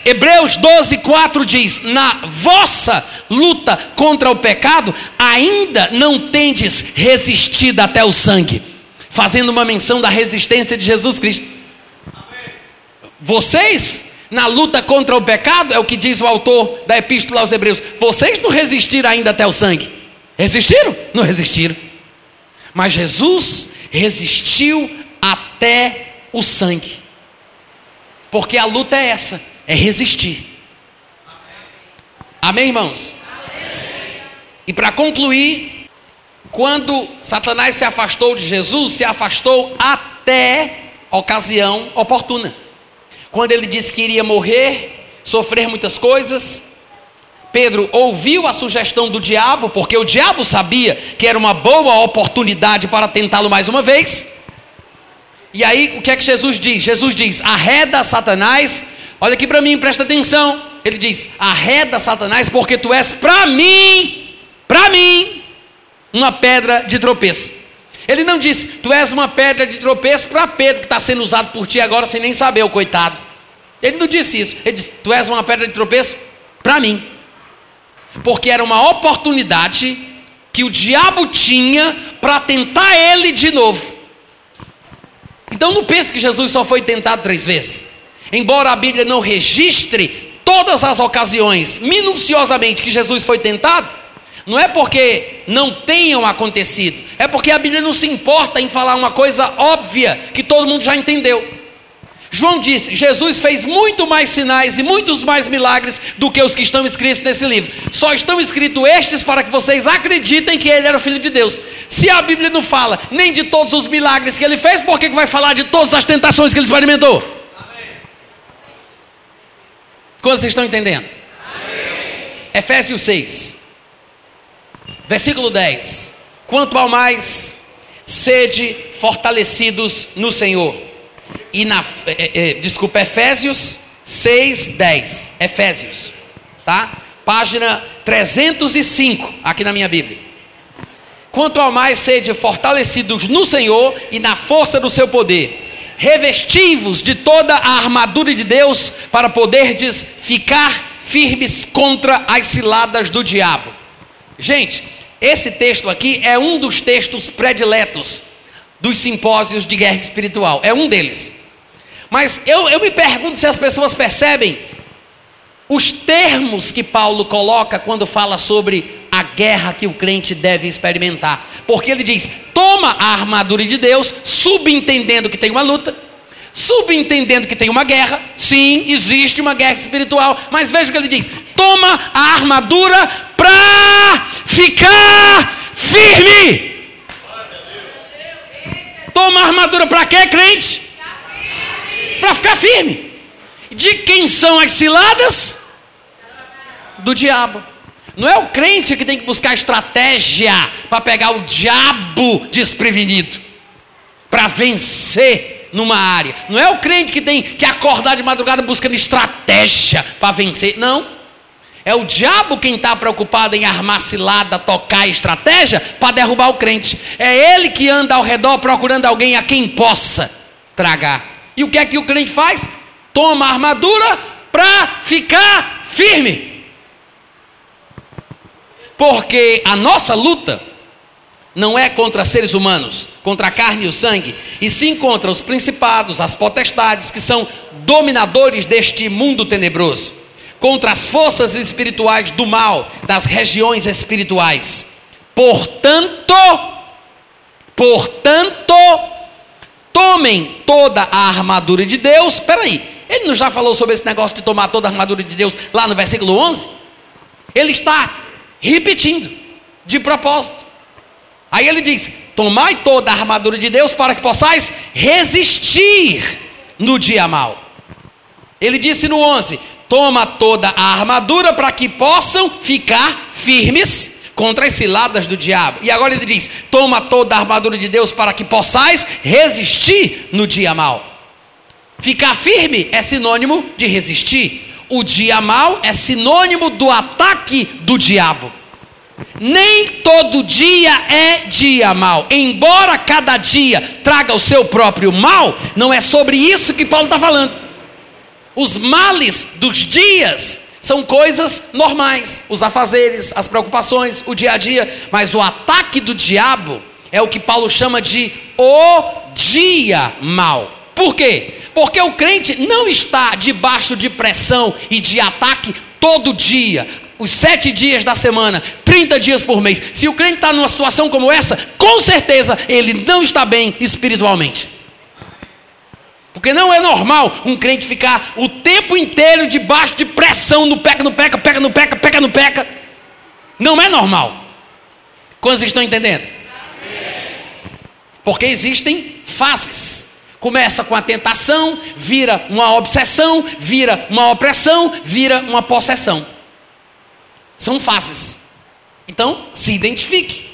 Hebreus 12, 4 diz: Na vossa luta contra o pecado, ainda não tendes resistido até o sangue, fazendo uma menção da resistência de Jesus Cristo. Vocês, na luta contra o pecado, é o que diz o autor da Epístola aos Hebreus, vocês não resistiram ainda até o sangue. Resistiram? Não resistiram. Mas Jesus resistiu até o sangue. Porque a luta é essa, é resistir. Amém, irmãos? Amém. E para concluir, quando Satanás se afastou de Jesus, se afastou até ocasião oportuna. Quando ele disse que iria morrer, sofrer muitas coisas, Pedro ouviu a sugestão do diabo, porque o diabo sabia que era uma boa oportunidade para tentá-lo mais uma vez. E aí, o que é que Jesus diz? Jesus diz: arreda Satanás, olha aqui para mim, presta atenção. Ele diz: arreda Satanás, porque tu és para mim, para mim, uma pedra de tropeço. Ele não disse, tu és uma pedra de tropeço para Pedro, que está sendo usado por ti agora sem nem saber, o coitado. Ele não disse isso. Ele disse, tu és uma pedra de tropeço para mim. Porque era uma oportunidade que o diabo tinha para tentar ele de novo. Então não pense que Jesus só foi tentado três vezes. Embora a Bíblia não registre todas as ocasiões minuciosamente que Jesus foi tentado, não é porque não tenham acontecido, é porque a Bíblia não se importa em falar uma coisa óbvia que todo mundo já entendeu. João disse: Jesus fez muito mais sinais e muitos mais milagres do que os que estão escritos nesse livro. Só estão escritos estes para que vocês acreditem que ele era o Filho de Deus. Se a Bíblia não fala nem de todos os milagres que ele fez, por que vai falar de todas as tentações que ele experimentou? Amém. Quantos estão entendendo? Amém. Efésios 6, versículo 10: Quanto ao mais, sede fortalecidos no Senhor e na, é, é, desculpa, Efésios 6, 10. Efésios, tá? Página 305, aqui na minha Bíblia. Quanto ao mais sede fortalecidos no Senhor e na força do seu poder, revestivos de toda a armadura de Deus, para poderdes ficar firmes contra as ciladas do diabo. Gente, esse texto aqui é um dos textos prediletos dos simpósios de guerra espiritual, é um deles. Mas eu, eu me pergunto se as pessoas percebem os termos que Paulo coloca quando fala sobre a guerra que o crente deve experimentar. Porque ele diz: toma a armadura de Deus, subentendendo que tem uma luta, subentendendo que tem uma guerra. Sim, existe uma guerra espiritual, mas veja o que ele diz: toma a armadura para ficar firme. Toma armadura para quê, crente? para ficar firme. De quem são as ciladas? Do diabo. Não é o crente que tem que buscar estratégia para pegar o diabo desprevenido, para vencer numa área. Não é o crente que tem que acordar de madrugada buscando estratégia para vencer. Não. É o diabo quem está preocupado em armar cilada, tocar estratégia para derrubar o crente. É ele que anda ao redor procurando alguém a quem possa tragar. E o que é que o crente faz? Toma a armadura para ficar firme. Porque a nossa luta não é contra seres humanos, contra a carne e o sangue, e sim contra os principados, as potestades que são dominadores deste mundo tenebroso, contra as forças espirituais do mal das regiões espirituais. Portanto, portanto, Tomem toda a armadura de Deus. Espera aí, ele não já falou sobre esse negócio de tomar toda a armadura de Deus lá no versículo 11? Ele está repetindo, de propósito. Aí ele diz: Tomai toda a armadura de Deus para que possais resistir no dia mal. Ele disse no 11: Toma toda a armadura para que possam ficar firmes contra as ciladas do diabo. E agora ele diz: toma toda a armadura de Deus para que possais resistir no dia mal. Ficar firme é sinônimo de resistir. O dia mal é sinônimo do ataque do diabo. Nem todo dia é dia mal. Embora cada dia traga o seu próprio mal, não é sobre isso que Paulo está falando. Os males dos dias são coisas normais, os afazeres, as preocupações, o dia a dia, mas o ataque do diabo é o que Paulo chama de o dia mal. Por quê? Porque o crente não está debaixo de pressão e de ataque todo dia, os sete dias da semana, 30 dias por mês. Se o crente está numa situação como essa, com certeza ele não está bem espiritualmente. Porque não é normal um crente ficar o tempo inteiro debaixo de pressão no peca, no peca, peca, no peca, peca, no peca. Não é normal. Quantos estão entendendo? Porque existem faces. Começa com a tentação, vira uma obsessão, vira uma opressão, vira uma possessão. São faces. Então, se identifique.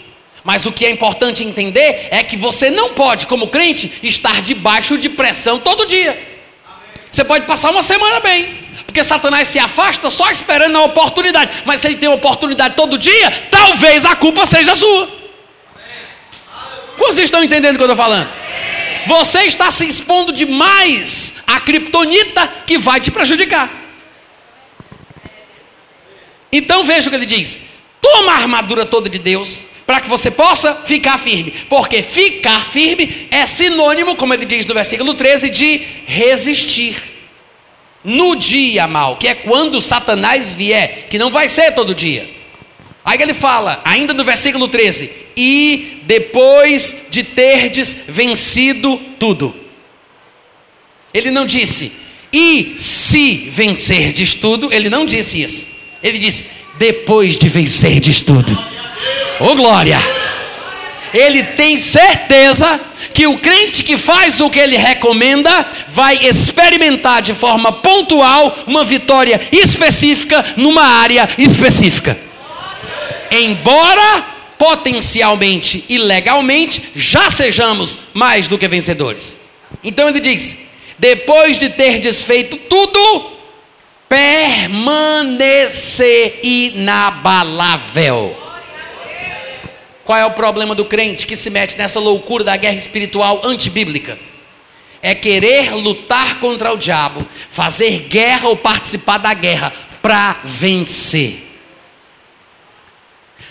Mas o que é importante entender é que você não pode, como crente, estar debaixo de pressão todo dia. Você pode passar uma semana bem, porque Satanás se afasta só esperando a oportunidade. Mas se ele tem oportunidade todo dia, talvez a culpa seja sua. Vocês estão entendendo o que eu estou falando? Você está se expondo demais à criptonita que vai te prejudicar. Então veja o que ele diz: toma a armadura toda de Deus para que você possa ficar firme. Porque ficar firme é sinônimo, como ele diz no versículo 13, de resistir. No dia mal, que é quando Satanás vier, que não vai ser todo dia. Aí ele fala, ainda no versículo 13: E depois de terdes vencido tudo. Ele não disse, e se vencerdes tudo, ele não disse isso. Ele disse, depois de vencerdes tudo. Ô glória! Ele tem certeza que o crente que faz o que ele recomenda vai experimentar de forma pontual uma vitória específica numa área específica. Embora potencialmente e legalmente já sejamos mais do que vencedores. Então ele diz: depois de ter desfeito tudo, permanecer inabalável. Qual é o problema do crente que se mete nessa loucura da guerra espiritual antibíblica? É querer lutar contra o diabo, fazer guerra ou participar da guerra para vencer.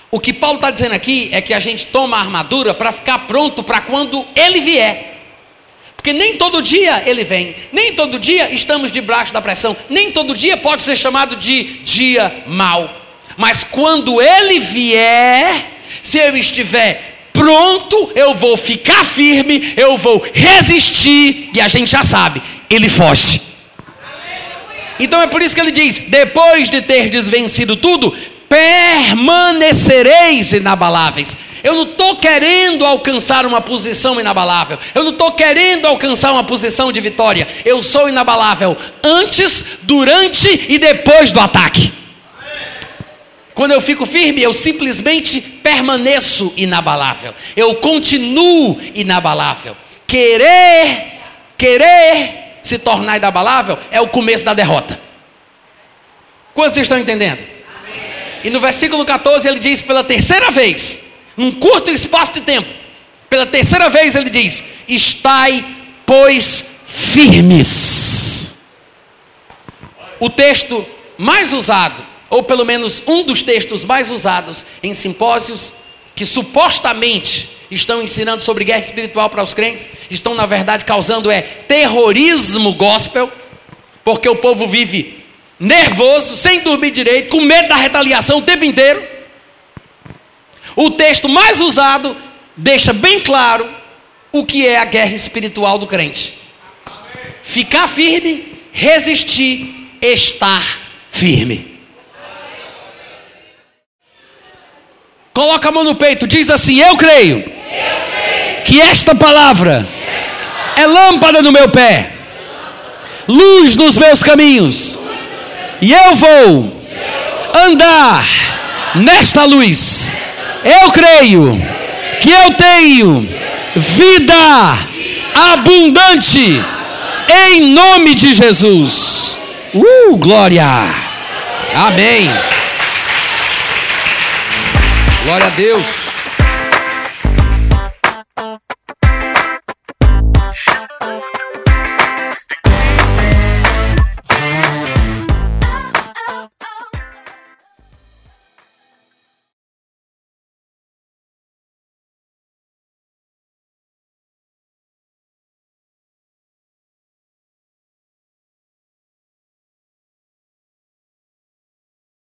O que Paulo está dizendo aqui é que a gente toma a armadura para ficar pronto para quando ele vier. Porque nem todo dia ele vem, nem todo dia estamos debaixo da pressão, nem todo dia pode ser chamado de dia mau. Mas quando ele vier, se eu estiver pronto, eu vou ficar firme, eu vou resistir, e a gente já sabe, ele foge. Então é por isso que ele diz: depois de ter desvencido tudo, permanecereis inabaláveis. Eu não estou querendo alcançar uma posição inabalável. Eu não estou querendo alcançar uma posição de vitória. Eu sou inabalável antes, durante e depois do ataque. Quando eu fico firme, eu simplesmente permaneço inabalável. Eu continuo inabalável. Querer, querer se tornar inabalável é o começo da derrota. Quantos estão entendendo? Amém. E no versículo 14 ele diz pela terceira vez, num curto espaço de tempo, pela terceira vez ele diz: Estai, pois, firmes. O texto mais usado ou pelo menos um dos textos mais usados em simpósios que supostamente estão ensinando sobre guerra espiritual para os crentes, estão na verdade causando é terrorismo gospel, porque o povo vive nervoso, sem dormir direito, com medo da retaliação o tempo inteiro. O texto mais usado deixa bem claro o que é a guerra espiritual do crente. Ficar firme, resistir, estar firme. Coloca a mão no peito, diz assim: Eu creio, Eu creio. que esta palavra é lâmpada no meu pé, luz nos meus caminhos, e eu vou andar nesta luz. Eu creio que eu tenho vida abundante em nome de Jesus. Uh, glória! Amém. Glória a Deus.